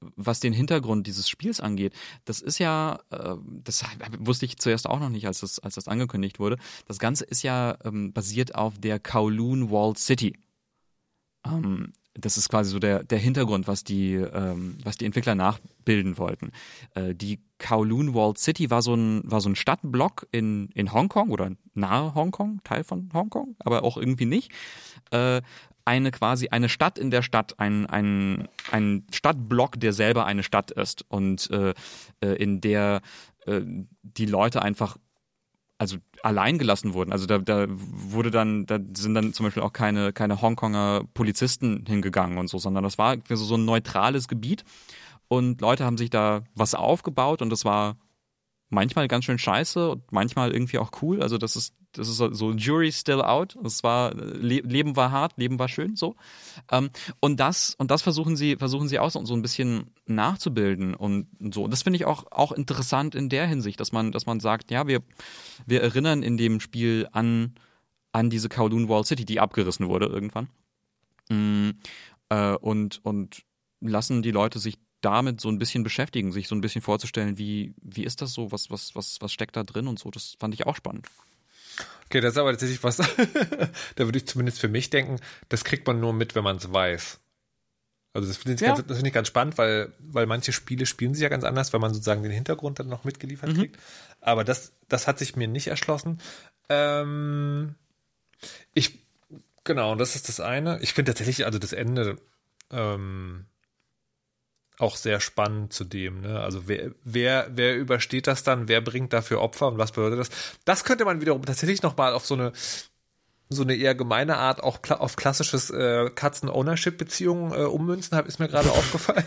was den Hintergrund dieses Spiels angeht, das ist ja, äh, das wusste ich zuerst auch noch nicht, als das, als das angekündigt wurde. Das Ganze ist ja ähm, basiert auf der Kowloon Walled City. Ähm, das ist quasi so der, der Hintergrund, was die, ähm, was die Entwickler nachbilden wollten. Äh, die Kowloon Walled City war so ein, war so ein Stadtblock in, in Hongkong oder nahe Hongkong, Teil von Hongkong, aber auch irgendwie nicht. Äh, eine quasi eine Stadt in der Stadt, ein, ein, ein Stadtblock, der selber eine Stadt ist und äh, äh, in der äh, die Leute einfach also allein gelassen wurden. Also da, da wurde dann, da sind dann zum Beispiel auch keine, keine Hongkonger Polizisten hingegangen und so, sondern das war so, so ein neutrales Gebiet und Leute haben sich da was aufgebaut und das war manchmal ganz schön scheiße und manchmal irgendwie auch cool. Also das ist, das ist so Jury still out. Es war Leben war hart, Leben war schön, so. Ähm, und das und das versuchen sie versuchen sie auch so, ein bisschen nachzubilden und so. Und das finde ich auch auch interessant in der Hinsicht, dass man dass man sagt, ja wir wir erinnern in dem Spiel an an diese Kowloon Wall City, die abgerissen wurde irgendwann. Mm, äh, und und lassen die Leute sich damit so ein bisschen beschäftigen, sich so ein bisschen vorzustellen, wie, wie ist das so, was, was, was, was steckt da drin und so. Das fand ich auch spannend. Okay, das ist aber tatsächlich was, da würde ich zumindest für mich denken, das kriegt man nur mit, wenn man es weiß. Also das finde ich, ja. find ich, ganz spannend, weil, weil manche Spiele spielen sich ja ganz anders, wenn man sozusagen den Hintergrund dann noch mitgeliefert mhm. kriegt. Aber das, das hat sich mir nicht erschlossen. Ähm, ich, genau, das ist das eine. Ich finde tatsächlich, also das Ende, ähm, auch sehr spannend zu dem. Ne? Also wer, wer, wer übersteht das dann? Wer bringt dafür Opfer und was bedeutet das? Das könnte man wiederum tatsächlich noch mal auf so eine so eine eher gemeine Art auch kla auf klassisches äh, Katzen-Ownership-Beziehungen äh, ummünzen, hab, ist mir gerade aufgefallen.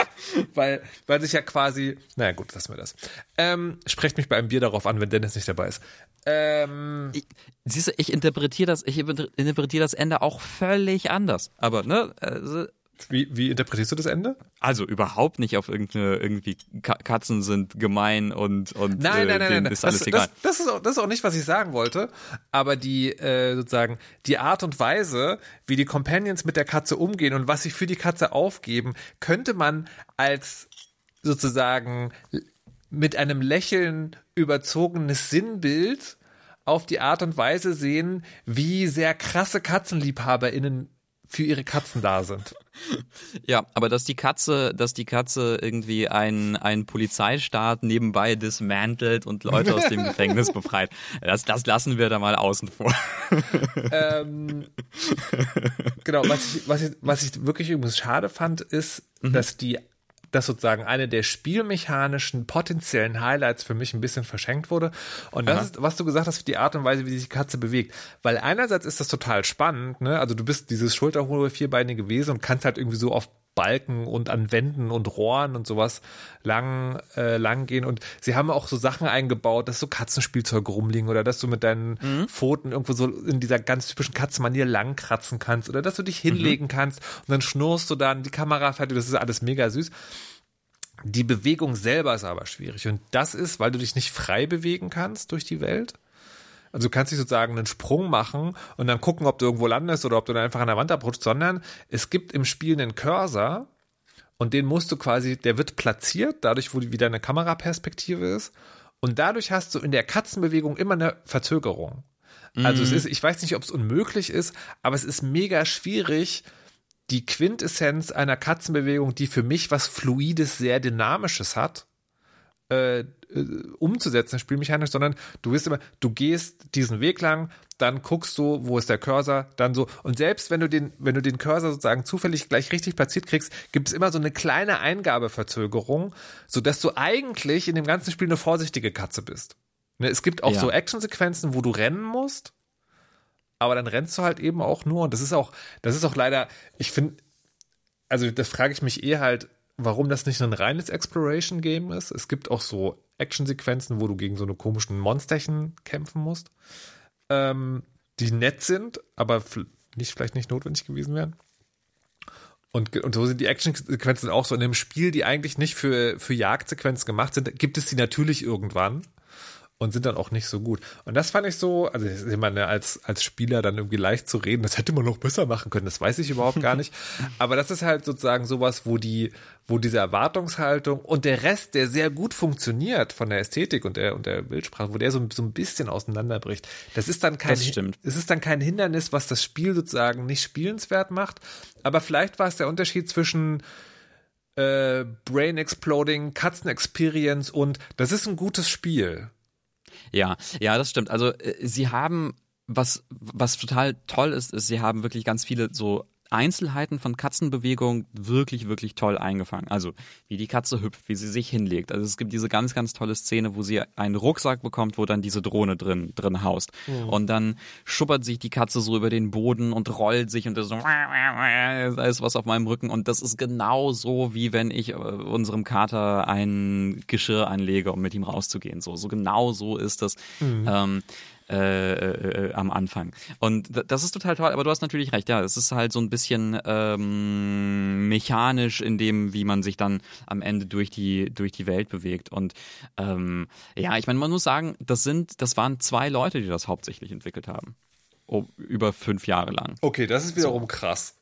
weil, weil sich ja quasi, naja gut, lassen wir das. Ähm, sprecht mich bei einem Bier darauf an, wenn Dennis nicht dabei ist. Ähm, ich, siehst du, ich interpretiere das, ich interpretiere das Ende auch völlig anders. Aber ne, also, wie, wie interpretierst du das Ende? Also überhaupt nicht auf irgendeine, irgendwie Katzen sind gemein und, und nein, nein, nein, nein. ist alles das, egal. Das, das, ist auch, das ist auch nicht, was ich sagen wollte, aber die äh, sozusagen die Art und Weise, wie die Companions mit der Katze umgehen und was sie für die Katze aufgeben, könnte man als sozusagen mit einem Lächeln überzogenes Sinnbild auf die Art und Weise sehen, wie sehr krasse KatzenliebhaberInnen für ihre Katzen da sind. Ja, aber dass die Katze, dass die Katze irgendwie einen, einen Polizeistaat nebenbei dismantelt und Leute aus dem Gefängnis befreit, das, das lassen wir da mal außen vor. Ähm, genau, was ich, was, ich, was ich wirklich übrigens schade fand, ist, mhm. dass die dass sozusagen eine der spielmechanischen potenziellen Highlights für mich ein bisschen verschenkt wurde. Und das Aha. ist, was du gesagt hast, die Art und Weise, wie sich die Katze bewegt. Weil einerseits ist das total spannend, ne? Also du bist dieses schulterhohe vierbeinige Wesen und kannst halt irgendwie so auf Balken und an Wänden und Rohren und sowas lang, äh, lang gehen. Und sie haben auch so Sachen eingebaut, dass so Katzenspielzeuge rumliegen oder dass du mit deinen mhm. Pfoten irgendwo so in dieser ganz typischen Katzenmanier lang kratzen kannst oder dass du dich hinlegen mhm. kannst und dann schnurst du dann die Kamera fertig. Das ist alles mega süß. Die Bewegung selber ist aber schwierig. Und das ist, weil du dich nicht frei bewegen kannst durch die Welt. Also du kannst nicht sozusagen einen Sprung machen und dann gucken, ob du irgendwo landest oder ob du dann einfach an der Wand abrutscht, sondern es gibt im Spiel einen Cursor und den musst du quasi, der wird platziert, dadurch, wo wieder eine Kameraperspektive ist. Und dadurch hast du in der Katzenbewegung immer eine Verzögerung. Also es mhm. ist, ich weiß nicht, ob es unmöglich ist, aber es ist mega schwierig, die Quintessenz einer Katzenbewegung, die für mich was Fluides, sehr Dynamisches hat, äh, äh, umzusetzen, spielmechanisch, sondern du wirst immer, du gehst diesen Weg lang, dann guckst du, wo ist der Cursor, dann so. Und selbst wenn du den, wenn du den Cursor sozusagen zufällig gleich richtig platziert kriegst, gibt es immer so eine kleine Eingabeverzögerung, sodass du eigentlich in dem ganzen Spiel eine vorsichtige Katze bist. Ne, es gibt auch ja. so Actionsequenzen, wo du rennen musst, aber dann rennst du halt eben auch nur. Und das ist auch, das ist auch leider, ich finde, also das frage ich mich eh halt, warum das nicht ein reines Exploration-Game ist. Es gibt auch so Actionsequenzen, wo du gegen so eine komischen Monsterchen kämpfen musst, ähm, die nett sind, aber nicht, vielleicht nicht notwendig gewesen wären. Und, und so sind die Actionsequenzen auch so in einem Spiel, die eigentlich nicht für, für Jagdsequenzen gemacht sind, gibt es sie natürlich irgendwann und sind dann auch nicht so gut. Und das fand ich so, also ich meine, als, als Spieler dann irgendwie leicht zu reden, das hätte man noch besser machen können, das weiß ich überhaupt gar nicht. Aber das ist halt sozusagen sowas, wo die, wo diese Erwartungshaltung und der Rest, der sehr gut funktioniert von der Ästhetik und der, und der Bildsprache, wo der so, so ein bisschen auseinanderbricht. Das ist dann kein, es ist dann kein Hindernis, was das Spiel sozusagen nicht spielenswert macht. Aber vielleicht war es der Unterschied zwischen, äh, Brain Exploding, Katzen Experience und das ist ein gutes Spiel. Ja, ja, das stimmt. Also äh, sie haben was was total toll ist, ist, sie haben wirklich ganz viele so Einzelheiten von Katzenbewegung wirklich, wirklich toll eingefangen. Also wie die Katze hüpft, wie sie sich hinlegt. Also es gibt diese ganz, ganz tolle Szene, wo sie einen Rucksack bekommt, wo dann diese Drohne drin, drin haust. Mhm. Und dann schuppert sich die Katze so über den Boden und rollt sich und das so, da ist was auf meinem Rücken. Und das ist genau so, wie wenn ich äh, unserem Kater ein Geschirr anlege, um mit ihm rauszugehen. So, so genau so ist das. Mhm. Ähm, äh, äh, äh, am Anfang. Und das ist total toll, aber du hast natürlich recht, ja, es ist halt so ein bisschen ähm, mechanisch in dem, wie man sich dann am Ende durch die, durch die Welt bewegt. Und ähm, ja, ich meine, man muss sagen, das sind, das waren zwei Leute, die das hauptsächlich entwickelt haben. Oh, über fünf Jahre lang. Okay, das ist wiederum so. krass.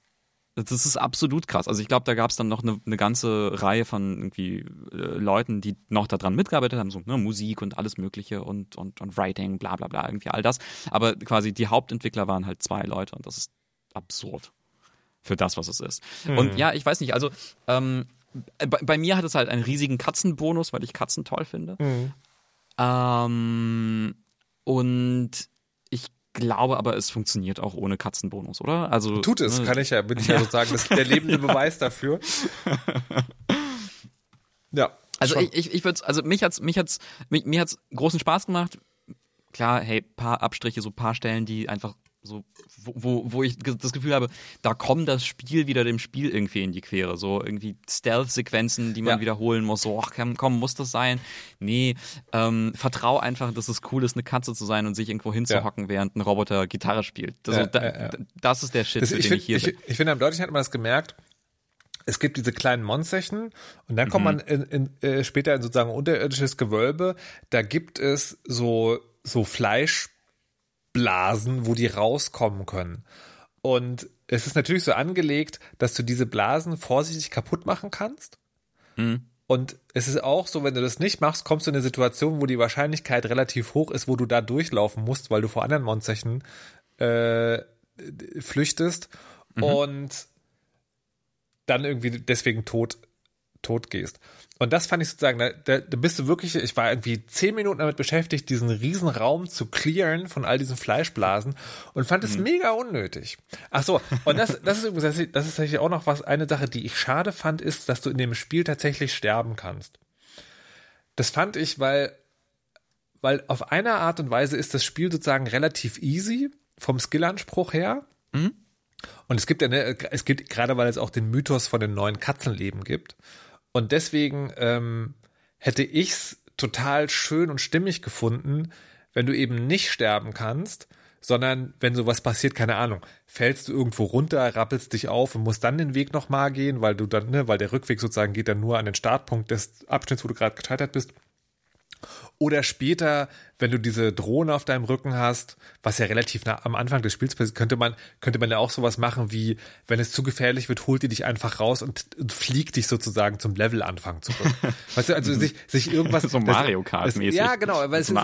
Das ist absolut krass. Also ich glaube, da gab es dann noch eine, eine, ganze Reihe von irgendwie äh, Leuten, die noch daran mitgearbeitet haben, so ne, Musik und alles Mögliche und, und, und Writing, bla bla bla, irgendwie all das. Aber quasi die Hauptentwickler waren halt zwei Leute und das ist absurd für das, was es ist. Mhm. Und ja, ich weiß nicht, also ähm, bei, bei, mir hat es halt einen riesigen Katzenbonus, weil ich Katzen toll finde. Mhm. Ähm, und glaube aber, es funktioniert auch ohne Katzenbonus, oder? Also tut es, ne? kann ich ja, bin ich ja, ja sozusagen das, der lebende Beweis dafür. ja. Also schon. ich, ich, ich würde, also mich hat's, mich hat's, mich, mir hat's großen Spaß gemacht. Klar, hey, paar Abstriche, so paar Stellen, die einfach so, wo, wo, ich das Gefühl habe, da kommt das Spiel wieder dem Spiel irgendwie in die Quere. So irgendwie Stealth-Sequenzen, die man ja. wiederholen muss. So, ach komm, muss das sein? Nee, ähm, vertrau einfach, dass es cool ist, eine Katze zu sein und sich irgendwo hinzuhocken, ja. während ein Roboter Gitarre spielt. Also, ja, da, das ist der Shit, das, für ich den find, ich hier ich, bin. Ich finde, am deutlichen hat man das gemerkt, es gibt diese kleinen Monsterchen und dann kommt mhm. man in, in, äh, später in sozusagen unterirdisches Gewölbe. Da gibt es so, so Fleisch, Blasen, wo die rauskommen können. Und es ist natürlich so angelegt, dass du diese Blasen vorsichtig kaputt machen kannst. Mhm. Und es ist auch so, wenn du das nicht machst, kommst du in eine Situation, wo die Wahrscheinlichkeit relativ hoch ist, wo du da durchlaufen musst, weil du vor anderen Monsterchen äh, flüchtest mhm. und dann irgendwie deswegen tot, tot gehst. Und das fand ich sozusagen, da, da, da bist du wirklich, ich war irgendwie zehn Minuten damit beschäftigt, diesen riesen Raum zu clearen von all diesen Fleischblasen und fand es mhm. mega unnötig. Ach so, und das, das ist übrigens, das ist tatsächlich auch noch was, eine Sache, die ich schade fand, ist, dass du in dem Spiel tatsächlich sterben kannst. Das fand ich, weil, weil auf eine Art und Weise ist das Spiel sozusagen relativ easy vom Skillanspruch her. Mhm. Und es gibt ja, ne, es gibt, gerade weil es auch den Mythos von den neuen Katzenleben gibt. Und deswegen ähm, hätte ich's total schön und stimmig gefunden, wenn du eben nicht sterben kannst, sondern wenn sowas passiert, keine Ahnung, fällst du irgendwo runter, rappelst dich auf und musst dann den Weg nochmal gehen, weil du dann, ne, weil der Rückweg sozusagen geht dann nur an den Startpunkt des Abschnitts, wo du gerade gescheitert bist. Oder später, wenn du diese Drohne auf deinem Rücken hast, was ja relativ nah am Anfang des Spiels passiert, könnte man, könnte man ja auch sowas machen wie, wenn es zu gefährlich wird, holt die dich einfach raus und, und fliegt dich sozusagen zum Levelanfang zurück. weißt du, also sich, sich irgendwas. so Mario Kart-mäßig. Ja, genau, weil es ist,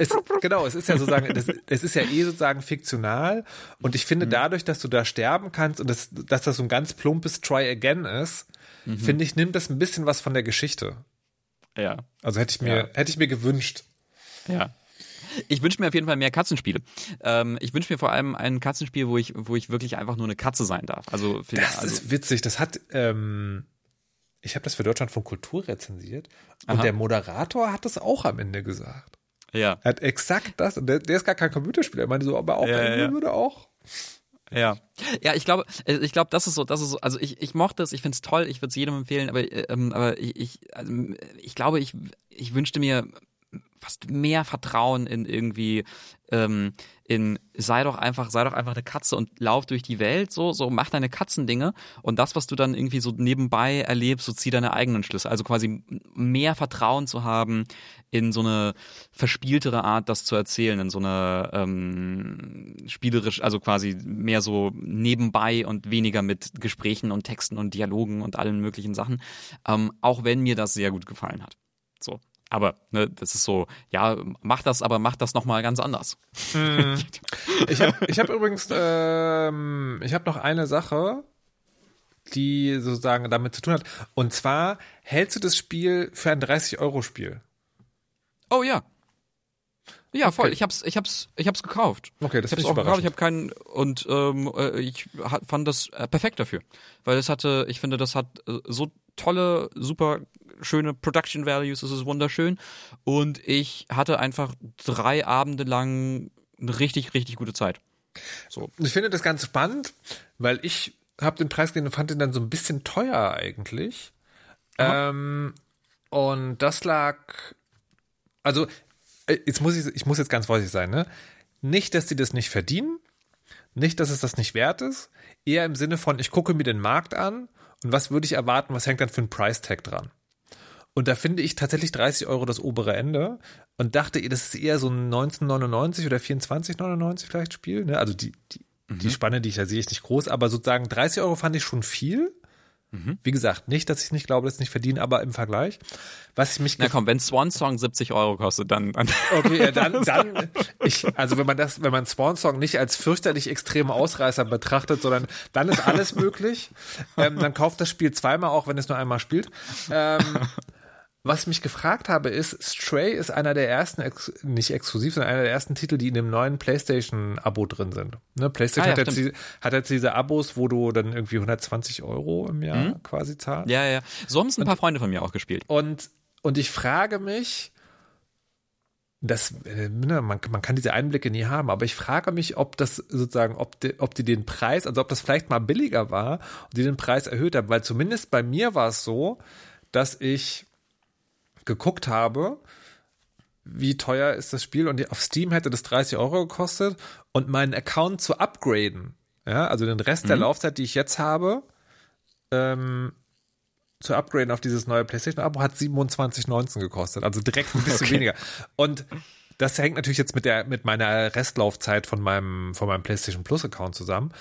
es, genau, es ist ja sozusagen, das, es ist ja eh sozusagen fiktional und ich finde mhm. dadurch, dass du da sterben kannst und das, dass das so ein ganz plumpes Try Again ist, mhm. finde ich, nimmt das ein bisschen was von der Geschichte. Ja. Also hätte ich mir, ja. hätte ich mir gewünscht. Ja. Ich wünsche mir auf jeden Fall mehr Katzenspiele. Ähm, ich wünsche mir vor allem ein Katzenspiel, wo ich, wo ich wirklich einfach nur eine Katze sein darf. Also das also, ist witzig. Das hat, ähm, ich habe das für Deutschland von Kultur rezensiert und Aha. der Moderator hat das auch am Ende gesagt. Ja. Er hat exakt das. Und der, der ist gar kein Computerspieler. Er meinte so, aber auch ja, ja. würde auch. Ja, ja, ich glaube, äh, ich glaube, das ist so, das ist so. Also ich, ich mochte es, ich finde es toll, ich würde es jedem empfehlen, aber, ähm, aber ich, ich, also ich glaube, ich, ich wünschte mir fast mehr Vertrauen in irgendwie ähm, in sei doch einfach sei doch einfach eine Katze und lauf durch die Welt so so mach deine Katzendinge und das was du dann irgendwie so nebenbei erlebst so zieh deine eigenen Schlüsse also quasi mehr Vertrauen zu haben in so eine verspieltere Art das zu erzählen in so eine ähm, spielerisch also quasi mehr so nebenbei und weniger mit Gesprächen und Texten und Dialogen und allen möglichen Sachen ähm, auch wenn mir das sehr gut gefallen hat so aber ne, das ist so, ja, mach das, aber mach das nochmal ganz anders. Hm. Ich habe ich hab übrigens, ähm, ich habe noch eine Sache, die sozusagen damit zu tun hat. Und zwar hältst du das Spiel für ein 30-Euro-Spiel? Oh ja. Ja, voll. Okay. Ich hab's, ich hab's, ich hab's gekauft. Okay, das ich hab's auch gekauft. Ich habe keinen und ähm, äh, ich fand das äh, perfekt dafür, weil es hatte, ich finde, das hat äh, so tolle, super schöne Production Values, es ist wunderschön. Und ich hatte einfach drei Abende lang eine richtig, richtig gute Zeit. So. Ich finde das ganz spannend, weil ich habe den Preis gesehen und fand den dann so ein bisschen teuer eigentlich. Ähm, und das lag, also äh, jetzt muss ich, ich muss jetzt ganz vorsichtig sein, ne? Nicht, dass die das nicht verdienen, nicht, dass es das nicht wert ist, eher im Sinne von, ich gucke mir den Markt an und was würde ich erwarten, was hängt dann für ein Price Tag dran? Und da finde ich tatsächlich 30 Euro das obere Ende und dachte, das ist eher so ein 1999 oder 2499 vielleicht Spiel. Ne? Also die, die, mhm. die Spanne, die ich da sehe, ist nicht groß, aber sozusagen 30 Euro fand ich schon viel. Mhm. Wie gesagt, nicht, dass ich nicht glaube, dass ich nicht verdiene, aber im Vergleich. Was ich mich Na komm, wenn Swan Song 70 Euro kostet, dann. dann okay, ja, dann, dann, ich, also wenn man das, wenn man Swan Song nicht als fürchterlich extreme Ausreißer betrachtet, sondern dann ist alles möglich, ähm, dann kauft das Spiel zweimal auch, wenn es nur einmal spielt. Ähm, was ich mich gefragt habe, ist, Stray ist einer der ersten, ex nicht exklusiv, sondern einer der ersten Titel, die in dem neuen PlayStation-Abo drin sind. Ne? PlayStation ah, ja, hat, jetzt die, hat, jetzt diese Abos, wo du dann irgendwie 120 Euro im Jahr mhm. quasi zahlst. Ja, ja. So haben es ein paar Freunde von mir auch gespielt. Und, und ich frage mich, das, äh, ne, man, man kann diese Einblicke nie haben, aber ich frage mich, ob das sozusagen, ob die, ob die den Preis, also ob das vielleicht mal billiger war und die den Preis erhöht haben, weil zumindest bei mir war es so, dass ich geguckt habe, wie teuer ist das Spiel und auf Steam hätte das 30 Euro gekostet und meinen Account zu upgraden, ja, also den Rest mhm. der Laufzeit, die ich jetzt habe, ähm, zu upgraden auf dieses neue PlayStation-Abo hat 27,19 gekostet, also direkt ein bisschen okay. weniger. Und das hängt natürlich jetzt mit der mit meiner Restlaufzeit von meinem von meinem PlayStation Plus Account zusammen.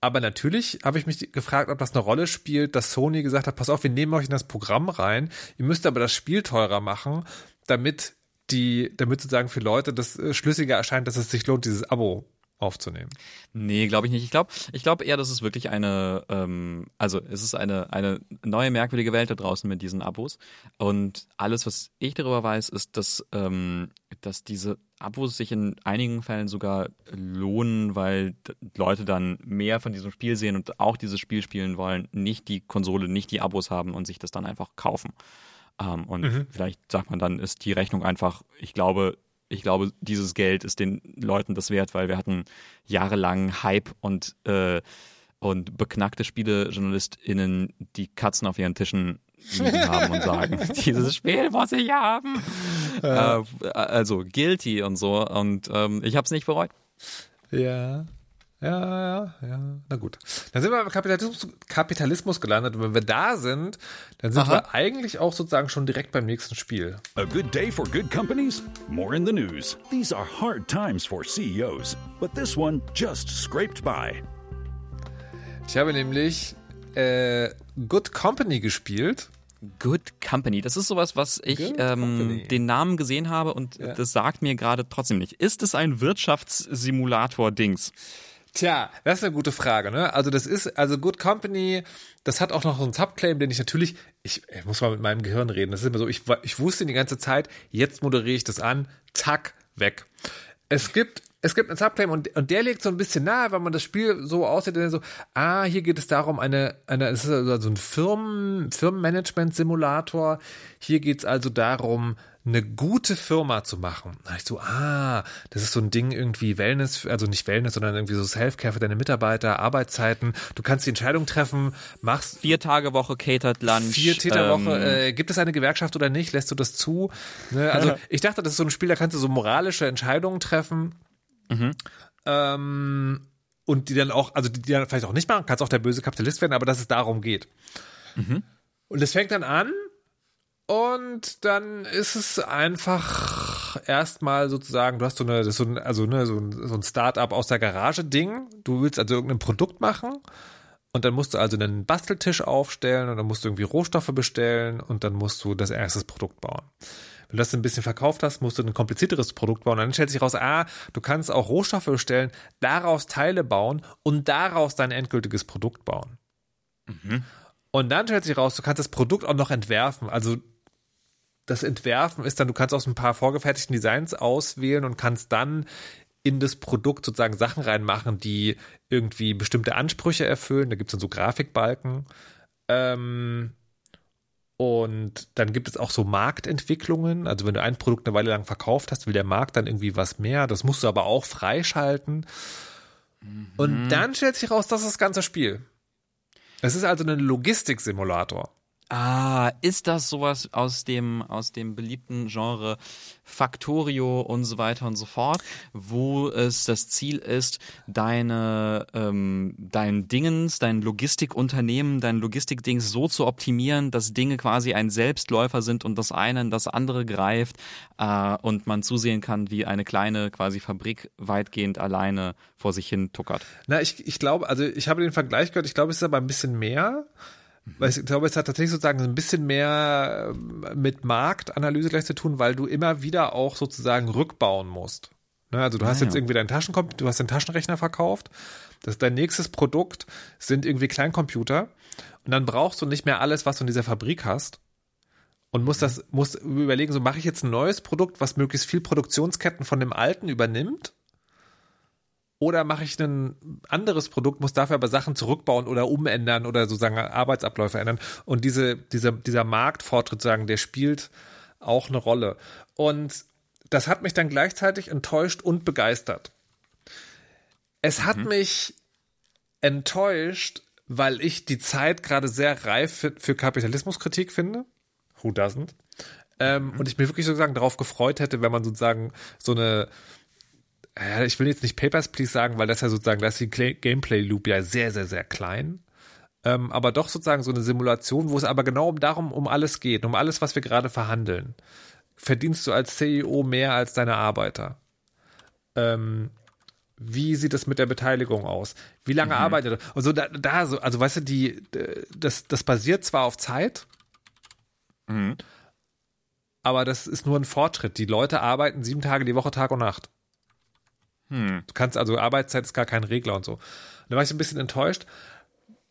Aber natürlich habe ich mich gefragt, ob das eine Rolle spielt, dass Sony gesagt hat, pass auf, wir nehmen euch in das Programm rein, ihr müsst aber das Spiel teurer machen, damit die, damit sozusagen für Leute das äh, schlüssiger erscheint, dass es sich lohnt, dieses Abo aufzunehmen. Nee, glaube ich nicht. Ich glaube ich glaube eher, dass es wirklich eine, ähm, also es ist eine, eine neue merkwürdige Welt da draußen mit diesen Abos. Und alles, was ich darüber weiß, ist, dass, ähm, dass diese Abos sich in einigen Fällen sogar lohnen, weil Leute dann mehr von diesem Spiel sehen und auch dieses Spiel spielen wollen, nicht die Konsole, nicht die Abos haben und sich das dann einfach kaufen. Ähm, und mhm. vielleicht sagt man dann, ist die Rechnung einfach, ich glaube, ich glaube, dieses Geld ist den Leuten das wert, weil wir hatten jahrelang Hype und, äh, und beknackte SpielejournalistInnen, die Katzen auf ihren Tischen haben und sagen, dieses Spiel muss ich haben. Ja. Äh, also guilty und so. Und ähm, ich habe es nicht bereut. Ja. Ja, ja, ja. Na gut. Dann sind wir beim Kapitalismus, Kapitalismus gelandet. Und wenn wir da sind, dann sind Aha. wir eigentlich auch sozusagen schon direkt beim nächsten Spiel. A good day for good companies? More in the news. These are hard times for CEOs. But this one just scraped by. Ich habe nämlich äh, Good Company gespielt. Good Company. Das ist sowas, was ich ähm, den Namen gesehen habe und ja. das sagt mir gerade trotzdem nicht. Ist es ein Wirtschaftssimulator-Dings? Tja, das ist eine gute Frage, ne? Also das ist, also Good Company, das hat auch noch so einen Subclaim, den ich natürlich, ich, ich muss mal mit meinem Gehirn reden. Das ist immer so, ich, ich wusste die ganze Zeit, jetzt moderiere ich das an, zack, weg. Es gibt es gibt einen Subclaim und, und der legt so ein bisschen nahe, wenn man das Spiel so aussieht, so, ah, hier geht es darum, eine, eine, es ist also ein Firmen, Firmenmanagement-Simulator. Hier geht es also darum, eine gute Firma zu machen. Da ich so, ah, das ist so ein Ding irgendwie Wellness, also nicht Wellness, sondern irgendwie so Self-Care für deine Mitarbeiter, Arbeitszeiten. Du kannst die Entscheidung treffen, machst vier Tage Woche catered Lunch. Vier Täter Woche. Ähm, äh, gibt es eine Gewerkschaft oder nicht? Lässt du das zu? Ne? Also ich dachte, das ist so ein Spiel, da kannst du so moralische Entscheidungen treffen. Mhm. Ähm, und die dann auch, also die, die dann vielleicht auch nicht machen, kannst auch der böse Kapitalist werden, aber dass es darum geht. Mhm. Und es fängt dann an und dann ist es einfach erstmal sozusagen, du hast so eine, so ein, also ne, so ein, so ein Start-up aus der Garage-Ding. Du willst also irgendein Produkt machen und dann musst du also einen Basteltisch aufstellen und dann musst du irgendwie Rohstoffe bestellen und dann musst du das erste Produkt bauen. Wenn du das ein bisschen verkauft hast, musst du ein komplizierteres Produkt bauen. Dann stellt sich raus, ah, du kannst auch Rohstoffe bestellen, daraus Teile bauen und daraus dein endgültiges Produkt bauen. Mhm. Und dann stellt sich raus, du kannst das Produkt auch noch entwerfen. Also das Entwerfen ist dann, du kannst aus ein paar vorgefertigten Designs auswählen und kannst dann in das Produkt sozusagen Sachen reinmachen, die irgendwie bestimmte Ansprüche erfüllen. Da gibt es dann so Grafikbalken. Ähm, und dann gibt es auch so Marktentwicklungen. Also wenn du ein Produkt eine Weile lang verkauft hast, will der Markt dann irgendwie was mehr. Das musst du aber auch freischalten. Mhm. Und dann stellt sich raus, das ist das ganze Spiel. Es ist also ein Logistiksimulator. Ah, ist das sowas aus dem, aus dem beliebten Genre Factorio und so weiter und so fort, wo es das Ziel ist, deine, ähm, dein Dingens, dein Logistikunternehmen, dein Logistikdings so zu optimieren, dass Dinge quasi ein Selbstläufer sind und das eine in das andere greift äh, und man zusehen kann, wie eine kleine quasi Fabrik weitgehend alleine vor sich hin tuckert. Na, ich, ich glaube, also ich habe den Vergleich gehört, ich glaube, es ist aber ein bisschen mehr. Weil ich glaube, es hat tatsächlich sozusagen ein bisschen mehr ähm, mit Marktanalyse gleich zu tun, weil du immer wieder auch sozusagen rückbauen musst. Ne, also du hast ah, jetzt ja. irgendwie deinen Taschenkomputer, du hast den Taschenrechner verkauft. Das ist dein nächstes Produkt sind irgendwie Kleincomputer. Und dann brauchst du nicht mehr alles, was du in dieser Fabrik hast. Und musst das, musst überlegen, so mache ich jetzt ein neues Produkt, was möglichst viel Produktionsketten von dem alten übernimmt oder mache ich ein anderes Produkt, muss dafür aber Sachen zurückbauen oder umändern oder sozusagen Arbeitsabläufe ändern. Und diese, dieser, dieser Marktfortschritt sagen, der spielt auch eine Rolle. Und das hat mich dann gleichzeitig enttäuscht und begeistert. Es hat mhm. mich enttäuscht, weil ich die Zeit gerade sehr reif für, für Kapitalismuskritik finde. Who doesn't? Ähm, mhm. Und ich mir wirklich sozusagen darauf gefreut hätte, wenn man sozusagen so eine ich will jetzt nicht Papers, Please sagen, weil das ja sozusagen, da ist die Gameplay-Loop ja sehr, sehr, sehr klein. Ähm, aber doch sozusagen so eine Simulation, wo es aber genau um darum, um alles geht, um alles, was wir gerade verhandeln. Verdienst du als CEO mehr als deine Arbeiter? Ähm, wie sieht es mit der Beteiligung aus? Wie lange mhm. arbeitet er? Und so da, da so, also weißt du, die, das, das basiert zwar auf Zeit, mhm. aber das ist nur ein Fortschritt. Die Leute arbeiten sieben Tage die Woche, Tag und Nacht. Hm. Du kannst also Arbeitszeit ist gar kein Regler und so. Und da war ich so ein bisschen enttäuscht.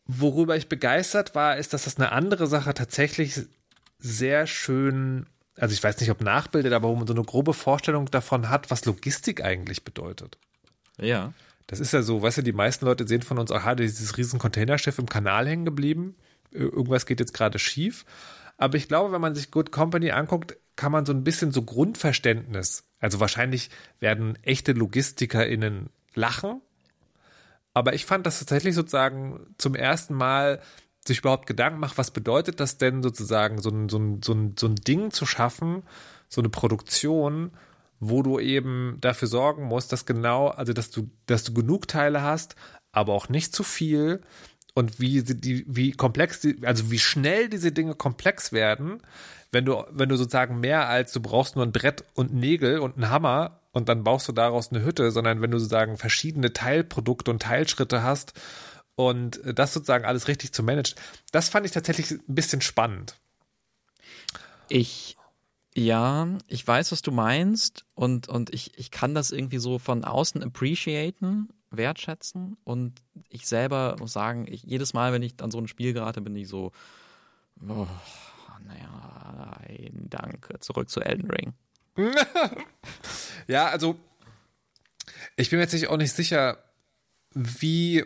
Worüber ich begeistert war, ist, dass das eine andere Sache tatsächlich sehr schön, also ich weiß nicht, ob nachbildet, aber wo man so eine grobe Vorstellung davon hat, was Logistik eigentlich bedeutet. Ja. Das ist ja so, weißt du, die meisten Leute sehen von uns, aha, dieses riesen Containerschiff im Kanal hängen geblieben. Irgendwas geht jetzt gerade schief. Aber ich glaube, wenn man sich Good Company anguckt, kann man so ein bisschen so Grundverständnis, also wahrscheinlich werden echte LogistikerInnen lachen, aber ich fand das tatsächlich sozusagen zum ersten Mal sich überhaupt Gedanken macht, was bedeutet das denn sozusagen, so ein, so ein, so ein, so ein Ding zu schaffen, so eine Produktion, wo du eben dafür sorgen musst, dass genau, also dass du, dass du genug Teile hast, aber auch nicht zu viel und wie die, wie komplex die, also wie schnell diese Dinge komplex werden, wenn du, wenn du sozusagen mehr als du brauchst nur ein Brett und Nägel und einen Hammer und dann baust du daraus eine Hütte, sondern wenn du sozusagen verschiedene Teilprodukte und Teilschritte hast und das sozusagen alles richtig zu managen, das fand ich tatsächlich ein bisschen spannend. Ich ja, ich weiß, was du meinst und, und ich, ich kann das irgendwie so von außen appreciaten, wertschätzen und ich selber muss sagen, ich, jedes Mal, wenn ich an so ein Spiel gerate, bin ich so, oh, naja, nein, danke. Zurück zu Elden Ring. ja, also Ich bin mir jetzt auch nicht sicher, wie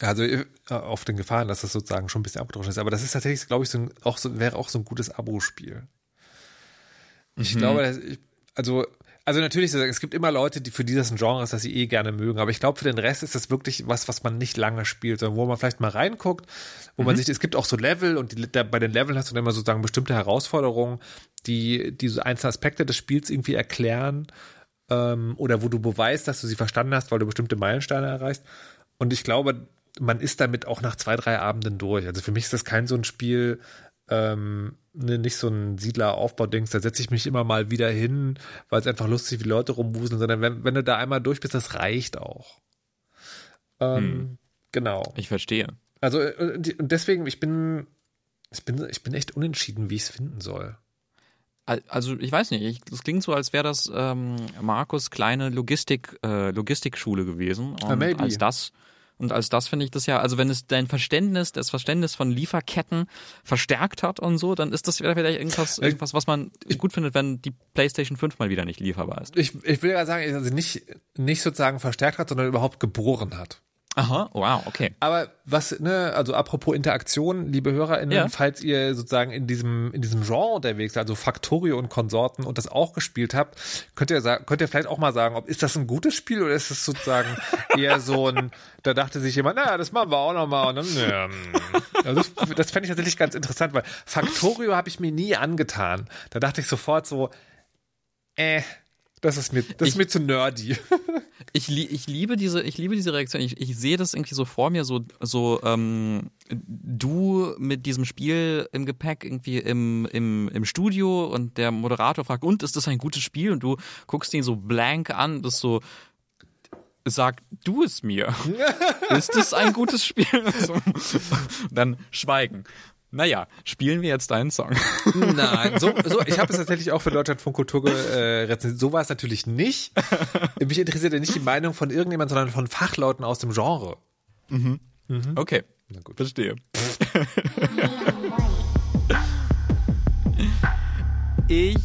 also äh, auf den Gefahren, dass das sozusagen schon ein bisschen abgedroschen ist, aber das ist tatsächlich, glaube ich, so ein, auch so, wäre auch so ein gutes Abo-Spiel. Ich Mhm. glaube, ich, also, also natürlich, es gibt immer Leute, die für dieses Genre ist, dass sie eh gerne mögen, aber ich glaube, für den Rest ist das wirklich was, was man nicht lange spielt, sondern wo man vielleicht mal reinguckt, wo Mhm. man sich, es gibt auch so Level und die, da, bei den Leveln hast du dann immer sozusagen bestimmte Herausforderungen, die diese einzelnen Aspekte des Spiels irgendwie erklären ähm, oder wo du beweist, dass du sie verstanden hast, weil du bestimmte Meilensteine erreichst. Und ich glaube, man ist damit auch nach zwei, drei Abenden durch. Also für mich ist das kein so ein Spiel, ähm, ne, nicht so ein Siedler-Aufbau-Dings, da setze ich mich immer mal wieder hin, weil es einfach lustig wie Leute rumwuseln, sondern wenn, wenn du da einmal durch bist, das reicht auch. Ähm, Genau. Ich verstehe. Also äh, und deswegen, ich bin, ich bin, ich bin echt unentschieden, wie ich es finden soll. Al- Also ich weiß nicht, ich, das klingt so, als wäre das ähm, Markus kleine Logistik, äh, Logistikschule gewesen. Und Ah, maybe. als das und als das finde ich das ja, also wenn es dein Verständnis, das Verständnis von Lieferketten verstärkt hat und so, dann ist das vielleicht irgendwas, irgendwas was man gut findet, wenn die PlayStation 5 mal wieder nicht lieferbar ist. Ich, ich will ja sagen, also nicht, nicht sozusagen verstärkt hat, sondern überhaupt geboren hat. Aha, wow, okay. Aber was, ne, also apropos Interaktion, liebe HörerInnen, Ja. falls ihr sozusagen in diesem, in diesem Genre unterwegs seid, also Factorio und Konsorten und das auch gespielt habt, könnt ihr, sa- könnt ihr vielleicht auch mal sagen, ob ist das ein gutes Spiel oder ist es sozusagen eher so ein, da dachte sich jemand, naja, das machen wir auch nochmal und dann, ja, hm. also das, das fände ich tatsächlich ganz interessant, weil Factorio habe ich mir nie angetan. Da dachte ich sofort so, äh, das ist mir, das ist mir zu nerdy. Ich, ich liebe diese, ich liebe diese Reaktion. Ich, ich sehe das irgendwie so vor mir, so, so ähm, du mit diesem Spiel im Gepäck irgendwie im, im, im Studio und der Moderator fragt, und ist das ein gutes Spiel? Und du guckst ihn so blank an, das so sag du es mir. ist es ein gutes Spiel? Dann schweigen. Naja, spielen wir jetzt deinen Song. Nein, so, so ich habe es tatsächlich auch für Deutschlandfunk Kultur äh, rezensiert. So war es natürlich nicht. Mich interessiert ja nicht die Meinung von irgendjemand, sondern von Fachleuten aus dem Genre. Okay, Na gut. verstehe. Ich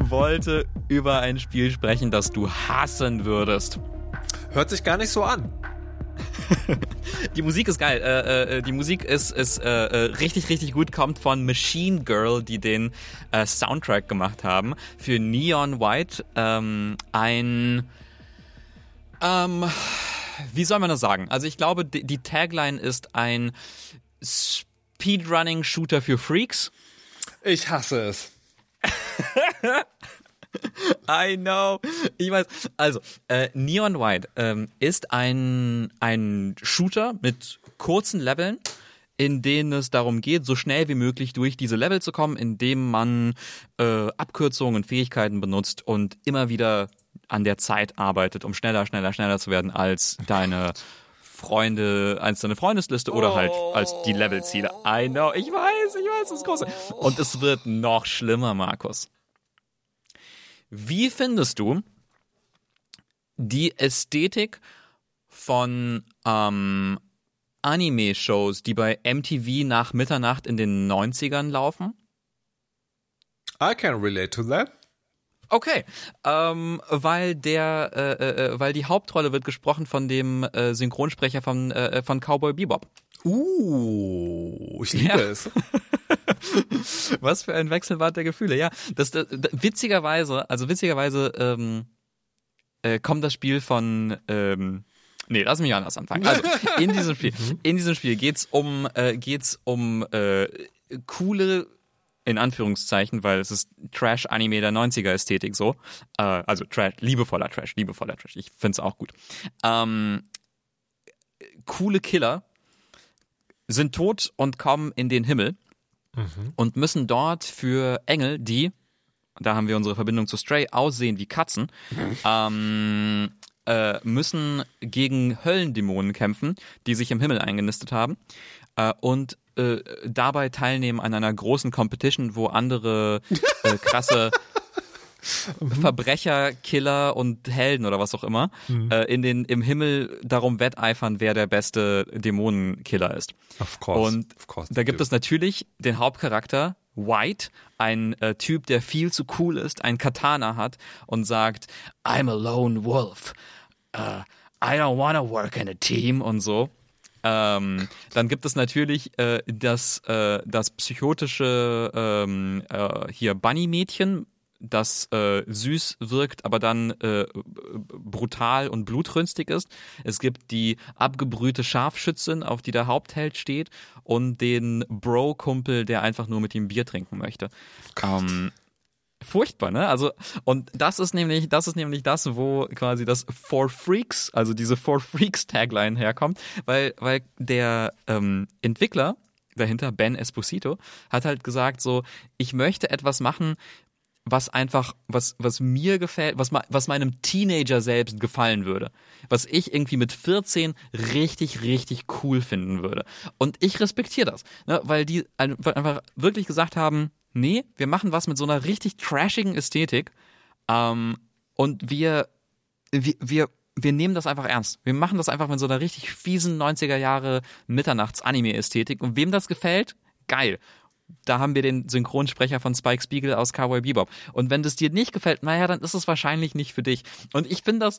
wollte über ein Spiel sprechen, das du hassen würdest. Hört sich gar nicht so an. Die Musik ist geil. Äh, äh, die Musik ist, ist äh, äh, richtig, richtig gut. Kommt von Machine Girl, die den äh, Soundtrack gemacht haben für Neon White. Ähm, ein ähm, wie soll man das sagen? Also ich glaube, die, die Tagline ist ein Speedrunning-Shooter für Freaks. Ich hasse es. I know. Ich weiß. Also, äh, Neon White ähm, ist ein, ein Shooter mit kurzen Leveln, in denen es darum geht, so schnell wie möglich durch diese Level zu kommen, indem man äh, Abkürzungen und Fähigkeiten benutzt und immer wieder an der Zeit arbeitet, um schneller, schneller, schneller zu werden als deine Freunde, als deine Freundesliste oder halt als die Levelziele. I know. Ich weiß, ich weiß, das ist groß. Und es wird noch schlimmer, Markus. Wie findest du die Ästhetik von ähm, Anime-Shows, die bei MTV nach Mitternacht in den 90ern laufen? I can relate to that. Okay, ähm, weil der, äh, äh, weil die Hauptrolle wird gesprochen von dem äh, Synchronsprecher von, äh, von Cowboy Bebop. Uh, ich liebe Ja. es. Was für ein Wechselbad der Gefühle, ja. Das, das, das witzigerweise, also witzigerweise ähm, äh, kommt das Spiel von ähm, Nee, lass mich anders anfangen. Also, in diesem Spiel, in diesem Spiel geht's um äh, geht's um äh, coole in Anführungszeichen, weil es ist Trash-Anime der 90er Ästhetik so. Äh, also Trash, liebevoller Trash, liebevoller Trash. Ich find's auch gut. Ähm, coole Killer sind tot und kommen in den Himmel und müssen dort für Engel, die, da haben wir unsere Verbindung zu Stray, aussehen wie Katzen, ähm, äh, müssen gegen Höllendämonen kämpfen, die sich im Himmel eingenistet haben äh, und äh, dabei teilnehmen an einer großen Competition, wo andere äh, krasse Verbrecher, Killer und Helden oder was auch immer äh, in den im Himmel darum wetteifern, wer der beste Dämonenkiller ist. Of course. Und of course da gibt es natürlich den Hauptcharakter White, ein äh, Typ, der viel zu cool ist, ein Katana hat und sagt, I'm a lone wolf. Uh, I don't wanna work in a team und so. Ähm, dann gibt es natürlich äh, das, äh, das psychotische ähm, äh, hier Bunny-Mädchen, das äh, süß wirkt, aber dann äh, brutal und blutrünstig ist. Es gibt die abgebrühte Scharfschützin, auf die der Hauptheld steht, und den Bro-Kumpel, der einfach nur mit ihm Bier trinken möchte. Ähm, furchtbar, ne? Also und das ist nämlich, das ist nämlich das, wo quasi das For Freaks, also diese For Freaks Tagline herkommt, weil weil der ähm, Entwickler dahinter Ben Esposito hat halt gesagt so, ich möchte etwas machen, was einfach, was, was mir gefällt, was, was meinem Teenager selbst gefallen würde. Was ich irgendwie mit 14 richtig, richtig cool finden würde. Und ich respektiere das, ne, weil die einfach wirklich gesagt haben, nee, wir machen was mit so einer richtig trashigen Ästhetik ähm, und wir, wir, wir, wir nehmen das einfach ernst. Wir machen das einfach mit so einer richtig fiesen 90er Jahre Mitternachts-Anime-Ästhetik und wem das gefällt, geil da haben wir den Synchronsprecher von Spike Spiegel aus Cowboy Bebop. Und wenn das dir nicht gefällt, naja, dann ist es wahrscheinlich nicht für dich. Und ich finde das,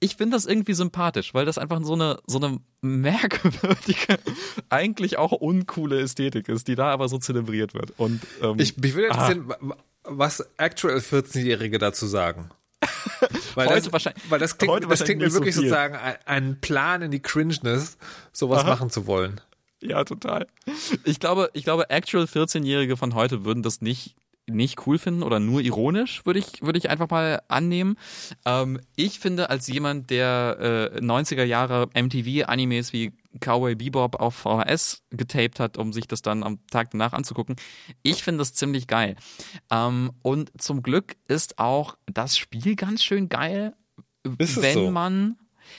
ich finde das irgendwie sympathisch, weil das einfach so eine, so eine merkwürdige, eigentlich auch uncoole Ästhetik ist, die da aber so zelebriert wird. Und, ähm, ich, mich würde interessieren, ah. was actual 14-Jährige dazu sagen. weil, heute das, wahrscheinlich, weil das klingt, das klingt mir wirklich so sozusagen ein Plan in die Cringeness, sowas Aha. machen zu wollen. Ja, total. Ich glaube, ich glaube, actual 14-Jährige von heute würden das nicht nicht cool finden oder nur ironisch, würde ich, würde ich einfach mal annehmen. Ähm, ich finde, als jemand, der äh, 90er Jahre MTV-Animes wie Cowboy Bebop auf VHS getaped hat, um sich das dann am Tag danach anzugucken, ich finde das ziemlich geil. Ähm, und zum Glück ist auch das Spiel ganz schön geil, ist wenn so? man,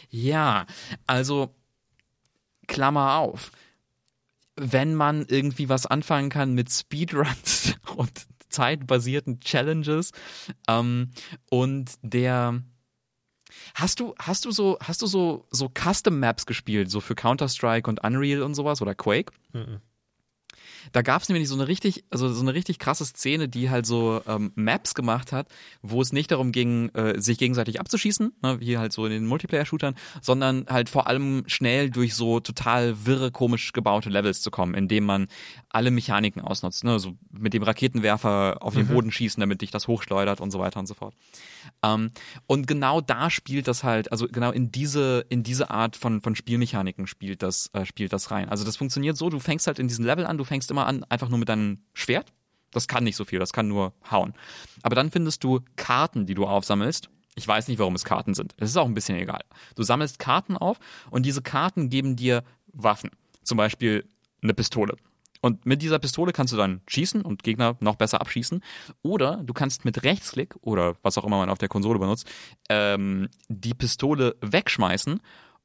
ja, also, Klammer auf wenn man irgendwie was anfangen kann mit Speedruns und zeitbasierten Challenges ähm, und der Hast du, hast du so, hast du so, so Custom Maps gespielt, so für Counter-Strike und Unreal und sowas oder Quake? Mhm. Da gab es nämlich so eine richtig, also so eine richtig krasse Szene, die halt so ähm, Maps gemacht hat, wo es nicht darum ging, äh, sich gegenseitig abzuschießen, ne, wie halt so in den Multiplayer-Shootern, sondern halt vor allem schnell durch so total wirre, komisch gebaute Levels zu kommen, indem man alle Mechaniken ausnutzt, ne, so mit dem Raketenwerfer auf den mhm. Boden schießen, damit dich das hochschleudert und so weiter und so fort. Ähm, und genau da spielt das halt, also genau in diese, in diese Art von, von Spielmechaniken spielt das, äh, spielt das rein. Also das funktioniert so, du fängst halt in diesem Level an, du fängst immer an, einfach nur mit deinem Schwert. Das kann nicht so viel, das kann nur hauen. Aber dann findest du Karten, die du aufsammelst. Ich weiß nicht, warum es Karten sind. Es ist auch ein bisschen egal. Du sammelst Karten auf und diese Karten geben dir Waffen. Zum Beispiel eine Pistole. Und mit dieser Pistole kannst du dann schießen und Gegner noch besser abschießen. Oder du kannst mit Rechtsklick oder was auch immer man auf der Konsole benutzt, ähm, die Pistole wegschmeißen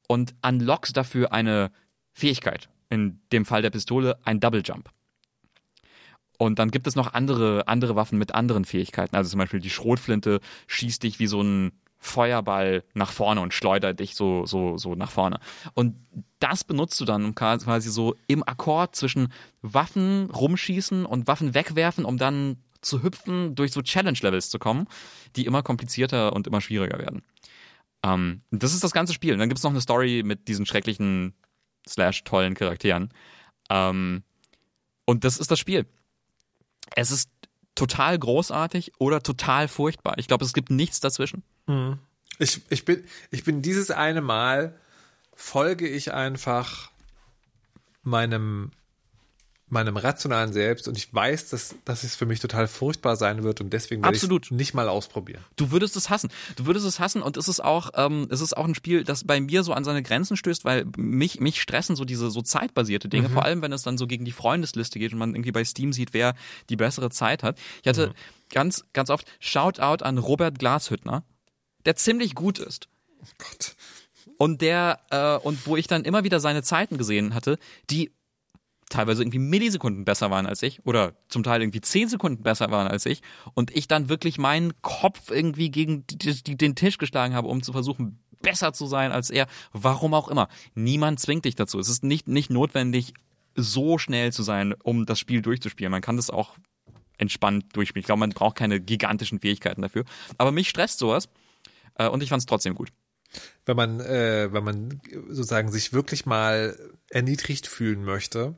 und unlockst dafür eine Fähigkeit. In dem Fall der Pistole ein Double Jump. Und dann gibt es noch andere, andere Waffen mit anderen Fähigkeiten. Also zum Beispiel die Schrotflinte schießt dich wie so ein Feuerball nach vorne und schleudert dich so, so, so nach vorne. Und das benutzt du dann quasi so im Akkord zwischen Waffen rumschießen und Waffen wegwerfen, um dann zu hüpfen, durch so Challenge-Levels zu kommen, die immer komplizierter und immer schwieriger werden. Ähm, das ist das ganze Spiel. Und dann gibt es noch eine Story mit diesen schrecklichen slash tollen Charakteren. Ähm, und das ist das Spiel. Es ist total großartig oder total furchtbar. Ich glaube, es gibt nichts dazwischen. Mhm. Ich, ich, bin, ich bin dieses eine Mal, folge ich einfach meinem meinem rationalen Selbst und ich weiß, dass, dass es für mich total furchtbar sein wird und deswegen werde Absolut. ich nicht mal ausprobieren. Du würdest es hassen. Du würdest es hassen und es ist auch, ähm, es ist auch ein Spiel, das bei mir so an seine Grenzen stößt, weil mich, mich stressen so diese so zeitbasierte Dinge, mhm. vor allem wenn es dann so gegen die Freundesliste geht und man irgendwie bei Steam sieht, wer die bessere Zeit hat. Ich hatte mhm. ganz, ganz oft Shoutout an Robert Glashüttner, der ziemlich gut ist. Oh Gott. Und der, äh, und wo ich dann immer wieder seine Zeiten gesehen hatte, die teilweise irgendwie Millisekunden besser waren als ich oder zum Teil irgendwie zehn Sekunden besser waren als ich und ich dann wirklich meinen Kopf irgendwie gegen die, die, den Tisch geschlagen habe, um zu versuchen, besser zu sein als er. Warum auch immer. Niemand zwingt dich dazu. Es ist nicht, nicht notwendig, so schnell zu sein, um das Spiel durchzuspielen. Man kann das auch entspannt durchspielen. Ich glaube, man braucht keine gigantischen Fähigkeiten dafür. Aber mich stresst sowas äh, und ich fand es trotzdem gut. Wenn man, äh, wenn man sozusagen sich wirklich mal erniedrigt fühlen möchte,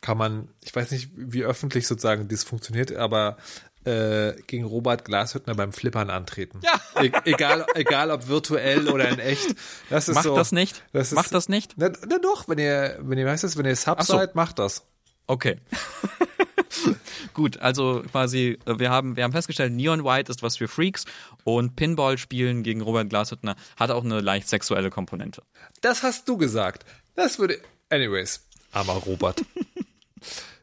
kann man, ich weiß nicht, wie öffentlich sozusagen das funktioniert, aber äh, gegen Robert Glashüttner beim Flippern antreten. Ja. E egal, egal ob virtuell oder in echt. Das ist Macht so, das nicht? Das ist, Macht das nicht? Na, na doch, wenn ihr, wenn ihr, weißt es, wenn ihr Sub so. seid, macht das. Okay. Gut, also quasi, äh, wir haben, wir haben festgestellt, Neon White ist was für Freaks und Pinball spielen gegen Robert Glashüttner hat auch eine leicht sexuelle Komponente. Das hast du gesagt. Das würde, anyways, armer Robert.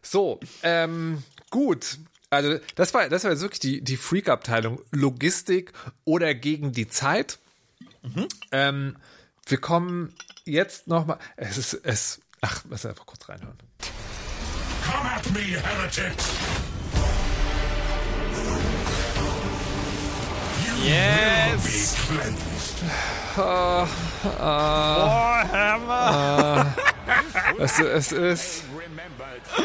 so, ähm, gut. Also das war, das war jetzt wirklich die, die Freak-Abteilung Logistik oder gegen die Zeit. Ähm, wir kommen jetzt noch mal. Es ist es. Ach, lass einfach kurz reinhören. Come at me, heretics! You will be cleansed. Es, es ist.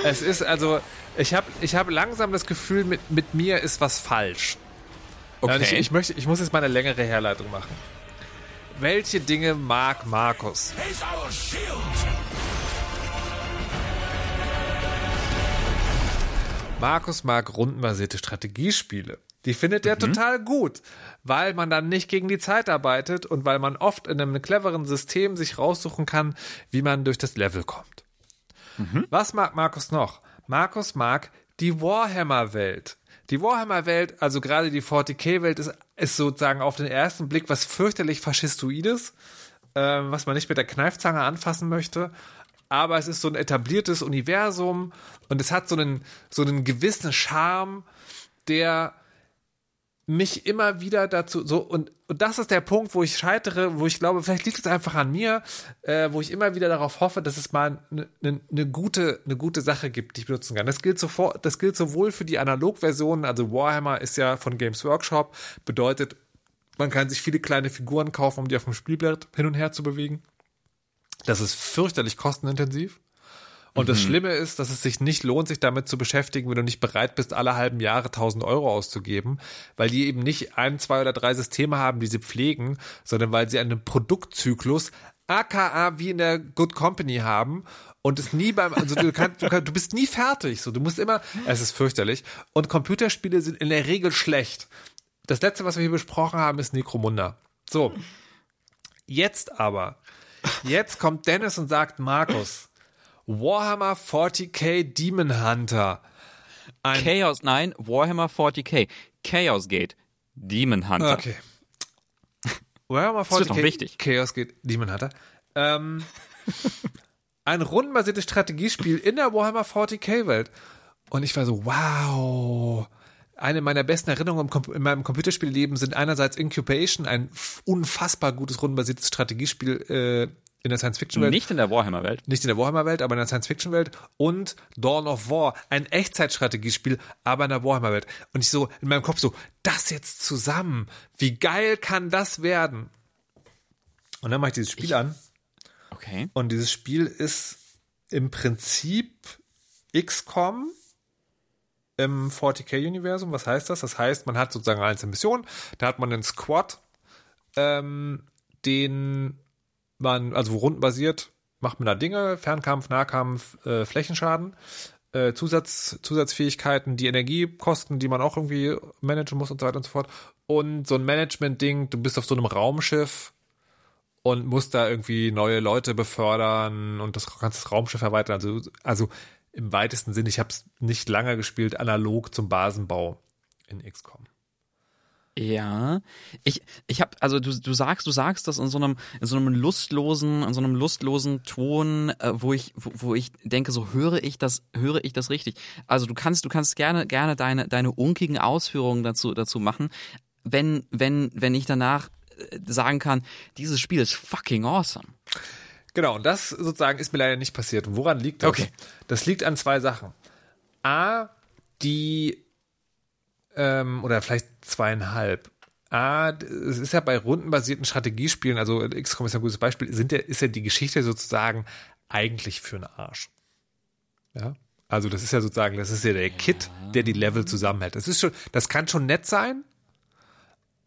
Es ist also. Ich habe ich hab langsam das Gefühl, mit, mit mir ist was falsch. Okay. Also ich, ich, möchte, ich muss jetzt mal eine längere Herleitung machen. Welche Dinge mag Markus? Markus mag rundenbasierte Strategiespiele. Die findet er total gut, weil man dann nicht gegen die Zeit arbeitet und weil man oft in einem cleveren System sich raussuchen kann, wie man durch das Level kommt. Was mag Markus noch? Markus mag die Warhammer-Welt. Die Warhammer-Welt, also gerade die 40k-Welt, ist, ist sozusagen auf den ersten Blick was fürchterlich Faschistoides, ähm, was man nicht mit der Kneifzange anfassen möchte. Aber es ist so ein etabliertes Universum und es hat so einen, so einen gewissen Charme, der mich immer wieder dazu so und, und das ist der Punkt, wo ich scheitere, wo ich glaube, vielleicht liegt es einfach an mir, äh, wo ich immer wieder darauf hoffe, dass es mal eine ne, ne gute eine gute Sache gibt, die ich benutzen kann. Das gilt sofort, das gilt sowohl für die Analogversionen, also Warhammer ist ja von Games Workshop, bedeutet, man kann sich viele kleine Figuren kaufen, um die auf dem Spielbrett hin und her zu bewegen. Das ist fürchterlich kostenintensiv. Und das Schlimme ist, dass es sich nicht lohnt, sich damit zu beschäftigen, wenn du nicht bereit bist, alle halben Jahre 1000 Euro auszugeben, weil die eben nicht ein, zwei oder drei Systeme haben, die sie pflegen, sondern weil sie einen Produktzyklus aka wie in der Good Company haben und es nie beim, also du kannst, du, kannst, du bist nie fertig, so, du musst immer, es ist fürchterlich und Computerspiele sind in der Regel schlecht. Das letzte, was wir hier besprochen haben, ist Necromunda. So. Jetzt aber, jetzt kommt Dennis und sagt, Markus, Warhammer 40k Demon Hunter. Ein, Chaos, nein, Warhammer 40k. Chaos Gate. Demon Hunter. okay. Warhammer wird noch 40k wichtig. Chaos geht Demon Hunter. Ähm, ein rundenbasiertes Strategiespiel in der Warhammer 40k Welt. Und ich war so, wow. Eine meiner besten Erinnerungen in meinem Computerspielleben sind einerseits Incubation, ein unfassbar gutes rundenbasiertes Strategiespiel äh, in der Science-Fiction-Welt. Nicht in der Warhammer-Welt. nicht in der Warhammer-Welt, aber in der Science-Fiction-Welt und Dawn of War, ein Echtzeitstrategiespiel, aber in der Warhammer-Welt. Und ich so in meinem Kopf so, das jetzt zusammen, wie geil kann das werden? Und dann mache ich dieses Spiel an Okay. und dieses Spiel ist im Prinzip XCOM im 40k-Universum. Was heißt das? Das heißt, man hat sozusagen eine einzelne Mission, da hat man einen Squad, ähm, den man, also rundenbasiert, macht man da Dinge, Fernkampf, Nahkampf, äh, Flächenschaden, äh, Zusatz, Zusatzfähigkeiten, die Energiekosten, die man auch irgendwie managen muss und so weiter und so fort. Und so ein Management-Ding, du bist auf so einem Raumschiff und musst da irgendwie neue Leute befördern und das das Raumschiff erweitern. Also, also im weitesten Sinn, ich habe es nicht lange gespielt, analog zum Basenbau in XCOM. Ja, ich, ich habe, also du, du sagst, du sagst das in so einem, in so einem lustlosen, in so einem lustlosen Ton, äh, wo ich, wo, wo ich denke, so höre ich das, höre ich das richtig. Also du kannst, du kannst gerne, gerne deine, deine unkigen Ausführungen dazu, dazu machen, wenn, wenn, wenn ich danach äh, sagen kann, dieses Spiel ist fucking awesome. Genau, und das sozusagen ist mir leider nicht passiert. Woran liegt das? Okay. Das liegt an zwei Sachen. A, die, ähm, oder vielleicht zweieinhalb. A, es ist ja bei rundenbasierten Strategiespielen, also XCOM ist ein gutes Beispiel, sind ja, ist ja die Geschichte sozusagen eigentlich für einen Arsch. Ja. Also das ist ja sozusagen, das ist ja der Kit, der die Level zusammenhält. Das ist schon, das kann schon nett sein.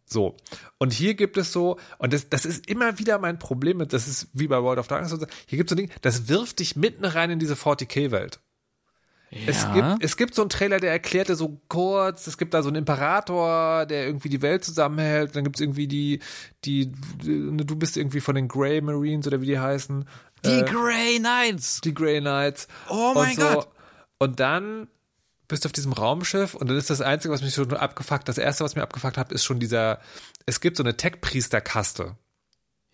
So. Und hier gibt es so, und das, das ist immer wieder mein Problem mit, das ist wie bei World of Darkness, hier gibt es so ein Ding, das wirft dich mitten rein in diese 40k-Welt. Es, gibt, es gibt so einen Trailer, der erklärte so kurz, es gibt da so einen Imperator, der irgendwie die Welt zusammenhält, dann gibt es irgendwie die, die, die, du bist irgendwie von den Grey Marines oder wie die heißen. Die äh, Grey Knights. die Grey Knights. Oh mein Gott. Und dann bist du auf diesem Raumschiff und dann ist das Einzige, was mich schon abgefuckt, das Erste, was mir abgefuckt hat, ist schon dieser, es gibt so eine Tech-Priester-Kaste.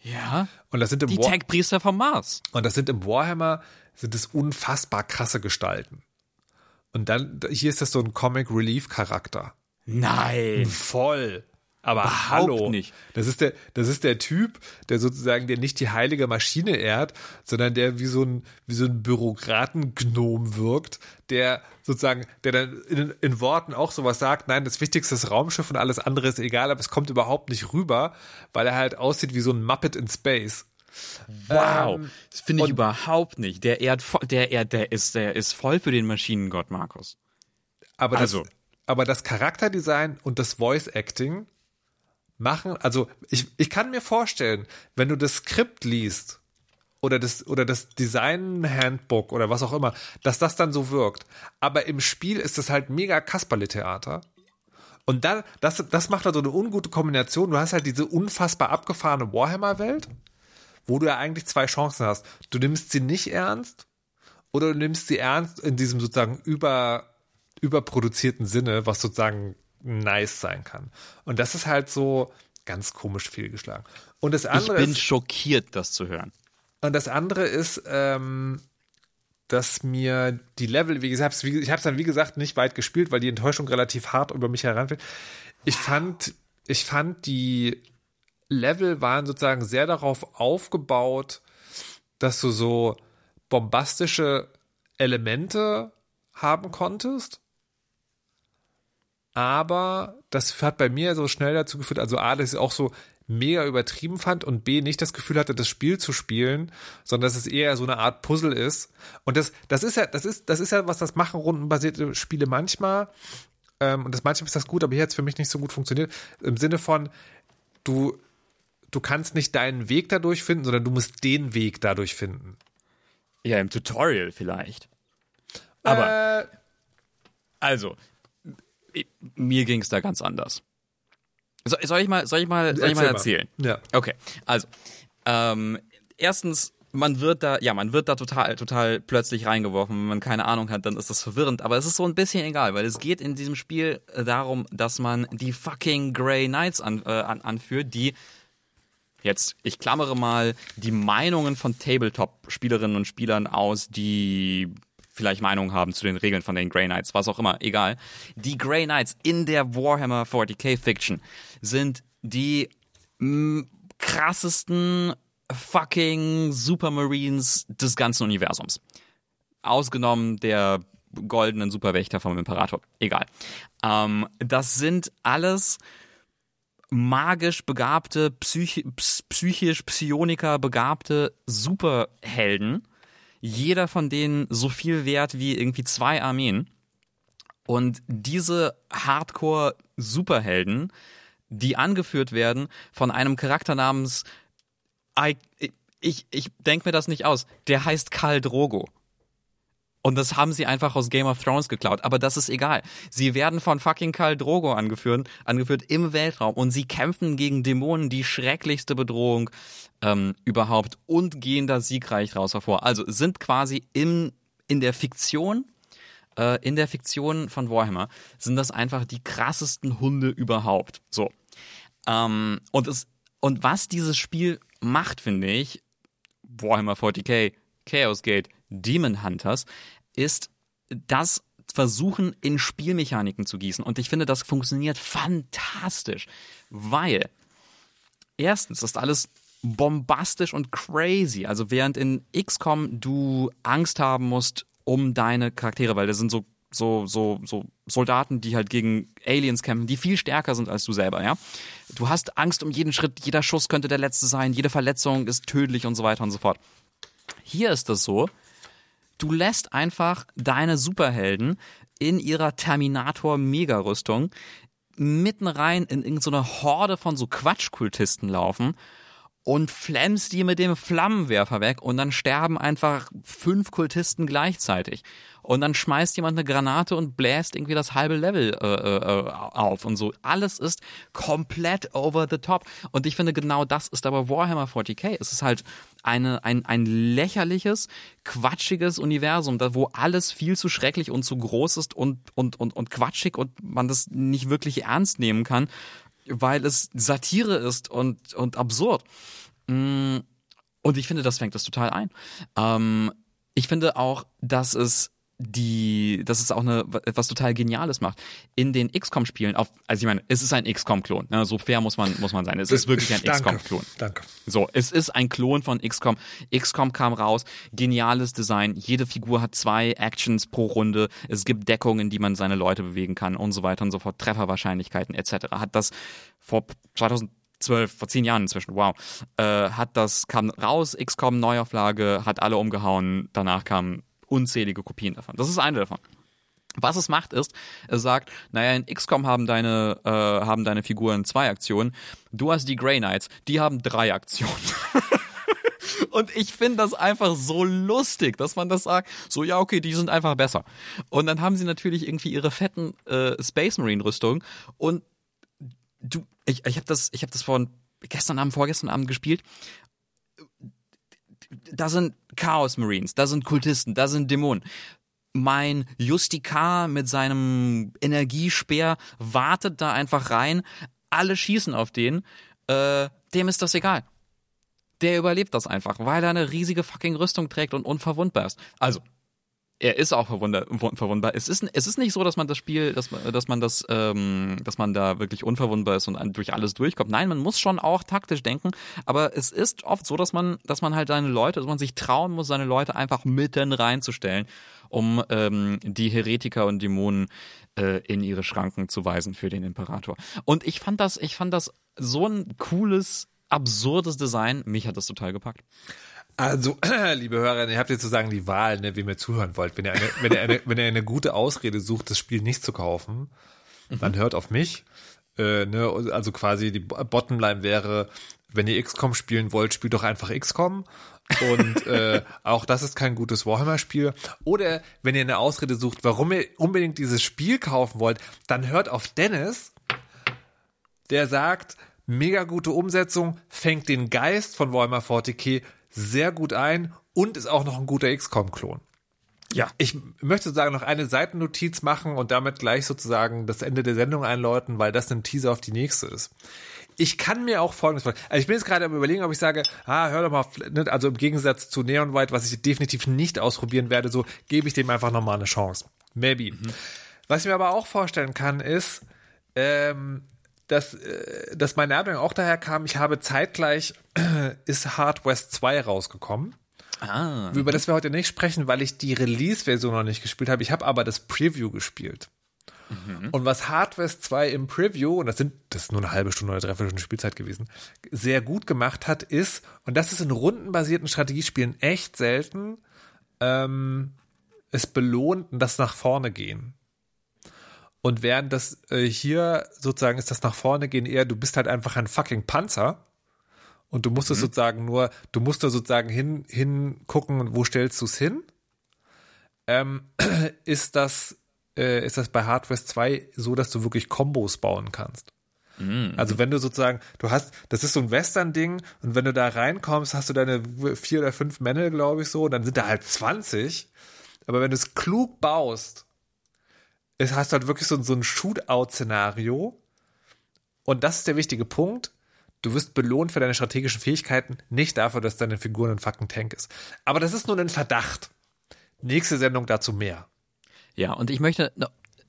Ja. Und das sind im Die War Tech-Priester vom Mars. und das sind im Warhammer sind es unfassbar krasse Gestalten. Und dann, hier ist das so ein Comic Relief Charakter. Nein. Voll. Aber Überhaupt hallo. nicht. Das ist der, das ist der Typ, der sozusagen, der nicht die heilige Maschine ehrt, sondern der wie so ein, wie so ein Bürokratengnom wirkt, der sozusagen, der dann in, in Worten auch sowas sagt, nein, das Wichtigste ist Raumschiff und alles andere ist egal, aber es kommt überhaupt nicht rüber, weil er halt aussieht wie so ein Muppet in Space. Wow. Ähm, das finde ich überhaupt nicht. Der vo- der ehrt, der ist, der ist voll für den Maschinengott, Markus. Aber Also. das, aber das Charakterdesign und das Voice Acting machen, also ich, ich kann mir vorstellen, wenn du das Skript liest oder das, oder das Design Handbook oder was auch immer, dass das dann so wirkt. Aber im Spiel ist das halt mega Kasperle-Theater. Und dann, das, das macht halt so eine ungute Kombination. Du hast halt diese unfassbar abgefahrene Warhammer-Welt, wo du ja eigentlich zwei Chancen hast. Du nimmst sie nicht ernst oder du nimmst sie ernst in diesem sozusagen über, überproduzierten Sinne, was sozusagen nice sein kann. Und das ist halt so ganz komisch fehlgeschlagen. Und das Ich andere bin ist, schockiert, das zu hören. und das andere ist, ähm, dass mir die Level, wie gesagt, ich habe es dann wie gesagt nicht weit gespielt, weil die Enttäuschung relativ hart über mich heranfällt. Ich fand, ich fand die Level waren sozusagen sehr darauf aufgebaut, dass du so bombastische Elemente haben konntest. Aber das hat bei mir so schnell dazu geführt, also A, dass ich auch so mega übertrieben fand und B, nicht das Gefühl hatte, das Spiel zu spielen, sondern dass es eher so eine Art Puzzle ist. Und das, das ist ja, das ist, das ist ja, was das machen, rundenbasierte Spiele manchmal. Ähm, und das manchmal ist das gut, aber hier hat es für mich nicht so gut funktioniert. Im Sinne von, du, du kannst nicht deinen Weg dadurch finden, sondern du musst den Weg dadurch finden. Ja, im Tutorial vielleicht. Aber, äh, also, mir ging es da ganz anders. So, soll ich mal, soll ich mal, soll ich mal Erzähl erzählen? Ja. Okay, also, ähm, erstens, man wird da, ja, man wird da total, total plötzlich reingeworfen. Wenn man keine Ahnung hat, dann ist das verwirrend. Aber es ist so ein bisschen egal, weil es geht in diesem Spiel äh, darum, dass man die fucking Grey Knights an, äh, an, anführt, die jetzt, ich klammere mal die Meinungen von Tabletop-Spielerinnen und Spielern aus, die vielleicht Meinungen haben zu den Regeln von den Grey Knights, was auch immer, egal. Die Grey Knights in der Warhammer 40k Fiction sind die mm, krassesten fucking Supermarines des ganzen Universums. Ausgenommen der goldenen Superwächter vom Imperator. Egal. Ähm, das sind alles magisch begabte, psychi ps- psychisch Psioniker begabte Superhelden. Jeder von denen so viel wert wie irgendwie zwei Armeen. Und diese Hardcore-Superhelden, die angeführt werden von einem Charakter namens I, ich, ich denke mir das nicht aus. Der heißt Karl Drogo. Und das haben sie einfach aus Game of Thrones geklaut. Aber das ist egal. Sie werden von fucking Karl Drogo angeführt, angeführt im Weltraum. Und sie kämpfen gegen Dämonen, die schrecklichste Bedrohung ähm, überhaupt. Und gehen da siegreich raus hervor. Also sind quasi im, in der Fiktion, äh, in der Fiktion von Warhammer, sind das einfach die krassesten Hunde überhaupt. So. Ähm, und, es, und was dieses Spiel macht, finde ich, Warhammer 40k, Chaos Gate, Demon Hunters, ist das Versuchen in Spielmechaniken zu gießen. Und ich finde, das funktioniert fantastisch, weil erstens ist alles bombastisch und crazy. Also während in XCOM du Angst haben musst um deine Charaktere, weil das sind so so so so Soldaten, die halt gegen Aliens kämpfen, die viel stärker sind als du selber, ja. Du hast Angst um jeden Schritt, jeder Schuss könnte der letzte sein, jede Verletzung ist tödlich und so weiter und so fort. Hier ist das so, Du lässt einfach deine Superhelden in ihrer Terminator-Mega-Rüstung mitten rein in irgendeine Horde von so Quatschkultisten laufen und flammst die mit dem Flammenwerfer weg und dann sterben einfach fünf Kultisten gleichzeitig. Und dann schmeißt jemand eine Granate und bläst irgendwie das halbe Level äh, äh, auf und so. Alles ist komplett over the top. Und ich finde, genau das ist aber Warhammer 40k. Es ist halt eine, ein, ein lächerliches, quatschiges Universum, wo alles viel zu schrecklich und zu groß ist und, und, und, und quatschig und man das nicht wirklich ernst nehmen kann, weil es Satire ist und, und absurd. Mm, und ich finde, das fängt das total ein. Ähm, ich finde auch, dass es die, dass es auch eine, was total Geniales macht. In den XCOM-Spielen, auf, also ich meine, es ist ein XCOM-Klon, ne? so fair muss man, muss man sein. Es ist wirklich ein XCOM-Klon. Danke. So, es ist ein Klon von XCOM. XCOM kam raus, geniales Design. Jede Figur hat zwei Actions pro Runde. Es gibt Deckungen, die man seine Leute bewegen kann und so weiter und so fort. Trefferwahrscheinlichkeiten etc. Hat das vor 2000 zwölf, vor zehn Jahren inzwischen, wow, äh, hat das, kam raus, XCOM Neuauflage, hat alle umgehauen, danach kamen unzählige Kopien davon. Das ist eine davon. Was es macht ist, es sagt, naja, in XCOM haben deine, äh, haben deine Figuren zwei Aktionen, du hast die Grey Knights, die haben drei Aktionen. Und ich finde das einfach so lustig, dass man das sagt, so ja, okay, die sind einfach besser. Und dann haben sie natürlich irgendwie ihre fetten äh, Space Marine Rüstung und du, ich, ich habe das, ich habe das vor gestern Abend, vorgestern Abend gespielt. Da sind Chaos Marines, da sind Kultisten, da sind Dämonen. Mein Justikar mit seinem Energiespeer wartet da einfach rein. Alle schießen auf den. Äh, dem ist das egal. Der überlebt das einfach, weil er eine riesige fucking Rüstung trägt und unverwundbar ist. Also, er ist auch verwundbar. Es ist, es ist nicht so, dass man das Spiel, dass man, dass man das, ähm, dass man da wirklich unverwundbar ist und durch alles durchkommt. Nein, man muss schon auch taktisch denken, aber es ist oft so, dass man, dass man halt seine Leute, dass man sich trauen muss, seine Leute einfach mitten reinzustellen, um ähm, die Heretiker und Dämonen äh, in ihre Schranken zu weisen für den Imperator. Und ich fand das, ich fand das so ein cooles, absurdes Design. Mich hat das total gepackt. Also, liebe Hörer, ihr habt jetzt sozusagen die Wahl, ne, wem ihr zuhören wollt. Wenn ihr eine, wenn ihr eine, wenn ihr eine gute Ausrede sucht, das Spiel nicht zu kaufen, dann hört auf mich. Äh, ne, also quasi die Bottomline wäre, wenn ihr XCOM spielen wollt, spielt doch einfach XCOM. Und äh, auch das ist kein gutes Warhammer-Spiel. Oder wenn ihr eine Ausrede sucht, warum ihr unbedingt dieses Spiel kaufen wollt, dann hört auf Dennis, der sagt, mega gute Umsetzung, fängt den Geist von Warhammer 40k sehr gut ein und ist auch noch ein guter XCOM-Klon. Ja. Ich möchte sozusagen noch eine Seitennotiz machen und damit gleich sozusagen das Ende der Sendung einläuten, weil das ein Teaser auf die nächste ist. Ich kann mir auch folgendes vorstellen. Also ich bin jetzt gerade am überlegen, ob ich sage, ah, hör doch mal, ne, also im Gegensatz zu Neon White, was ich definitiv nicht ausprobieren werde, so gebe ich dem einfach nochmal eine Chance. Maybe. Mhm. Was ich mir aber auch vorstellen kann, ist, ähm, dass, äh, dass meine Ernährung auch daher kam, ich habe zeitgleich ist Hard West 2 rausgekommen. Ah. Über das wir heute nicht sprechen, weil ich die Release-Version noch nicht gespielt habe. Ich habe aber das Preview gespielt. Mhm. Und was Hard West 2 im Preview, und das sind, das ist nur eine halbe Stunde oder dreiviertel Stunde Spielzeit gewesen, sehr gut gemacht hat, ist, und das ist in rundenbasierten Strategiespielen echt selten, ähm, es belohnt das nach vorne gehen. Und während das äh, hier sozusagen ist das nach vorne gehen eher, du bist halt einfach ein fucking Panzer und du musst es mhm. sozusagen nur, du musst da sozusagen hin, hingucken, wo stellst du es hin? Ähm, ist das, äh, ist das bei Hardware 2 so, dass du wirklich Kombos bauen kannst? Mhm. Also wenn du sozusagen, du hast, das ist so ein Western-Ding und wenn du da reinkommst, hast du deine vier oder fünf Männer, glaube ich so, dann sind da halt 20. Aber wenn du es klug baust, es hast halt wirklich so, so ein Shootout-Szenario. Und das ist der wichtige Punkt. Du wirst belohnt für deine strategischen Fähigkeiten, nicht dafür, dass deine Figur ein fucking Tank ist. Aber das ist nur ein Verdacht. Nächste Sendung dazu mehr. Ja, und ich möchte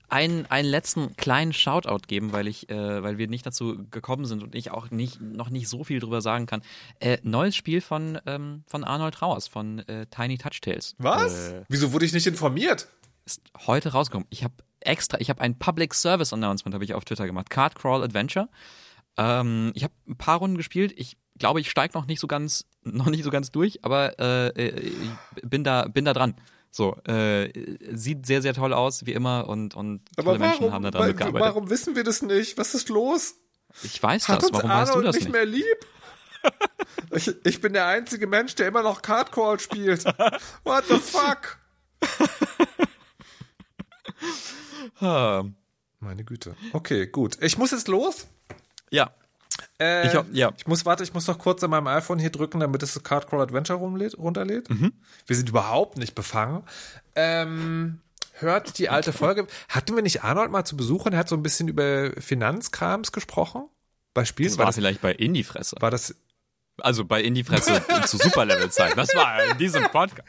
einen, einen letzten kleinen Shoutout geben, weil ich, äh, weil wir nicht dazu gekommen sind und ich auch nicht, noch nicht so viel drüber sagen kann. Äh, neues Spiel von, ähm, von Arnold Rauers, von äh, Tiny Touch Tales. Was? Äh, Wieso wurde ich nicht informiert? Ist heute rausgekommen. Ich habe extra, ich habe ein Public Service Announcement habe ich auf Twitter gemacht. Card Crawl Adventure. Ähm, ich habe ein paar Runden gespielt. Ich glaube, ich steige noch nicht so ganz, noch nicht so ganz durch, aber äh, ich bin da, bin da dran. So, äh, sieht sehr, sehr toll aus, wie immer, und, und Aber tolle Menschen haben da dran wa- mitgearbeitet. warum wissen wir das nicht? Was ist los? Ich weiß Hat das, warum weißt du Arnold das nicht, nicht? mehr lieb? ich, ich bin der einzige Mensch, der immer noch Cardcall spielt. What the fuck? Ah, Meine Güte. Okay, gut. Ich muss jetzt los. Ja, Äh, Ich ja. ich muss, warte, ich muss noch kurz an meinem iPhone hier drücken, damit es das Cardcrawl Adventure rumlädt, runterlädt. Mhm. Wir sind überhaupt nicht befangen. Ähm, hört die alte Folge. Hatten wir nicht Arnold mal zu Besuch und er hat so ein bisschen über Finanzkrams gesprochen? Bei Spielen? das war, war das, vielleicht bei Indie-Fresse. war das, Also bei Indie-Fresse zu Superlevel-Zeiten. Das war in diesem Podcast.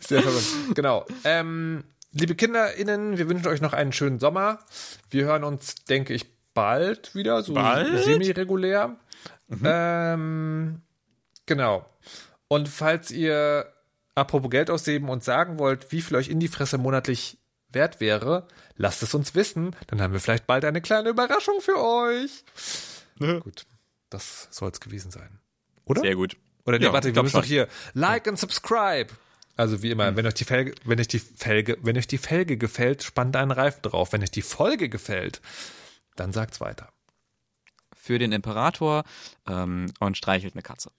Sehr verrückt. Genau. Ähm, liebe KinderInnen, wir wünschen euch noch einen schönen Sommer. Wir hören uns, denke ich, bald wieder, so semi-regulär. Ähm, genau. Und falls ihr, apropos Geld ausgeben und sagen wollt, wie viel euch in die Fresse monatlich wert wäre, lasst es uns wissen. Dann haben wir vielleicht bald eine kleine Überraschung für euch. Gut, das soll es gewesen sein. Oder? Sehr gut. Oder nee, Ja, warte, ich wir müssen noch hier like und subscribe. Also wie immer, wenn euch die Felge, wenn euch die Felge, wenn euch die Felge gefällt, spannt einen Reifen drauf. Wenn euch die Folge gefällt, dann sagt's weiter. Für den Imperator ähm, und streichelt eine Katze.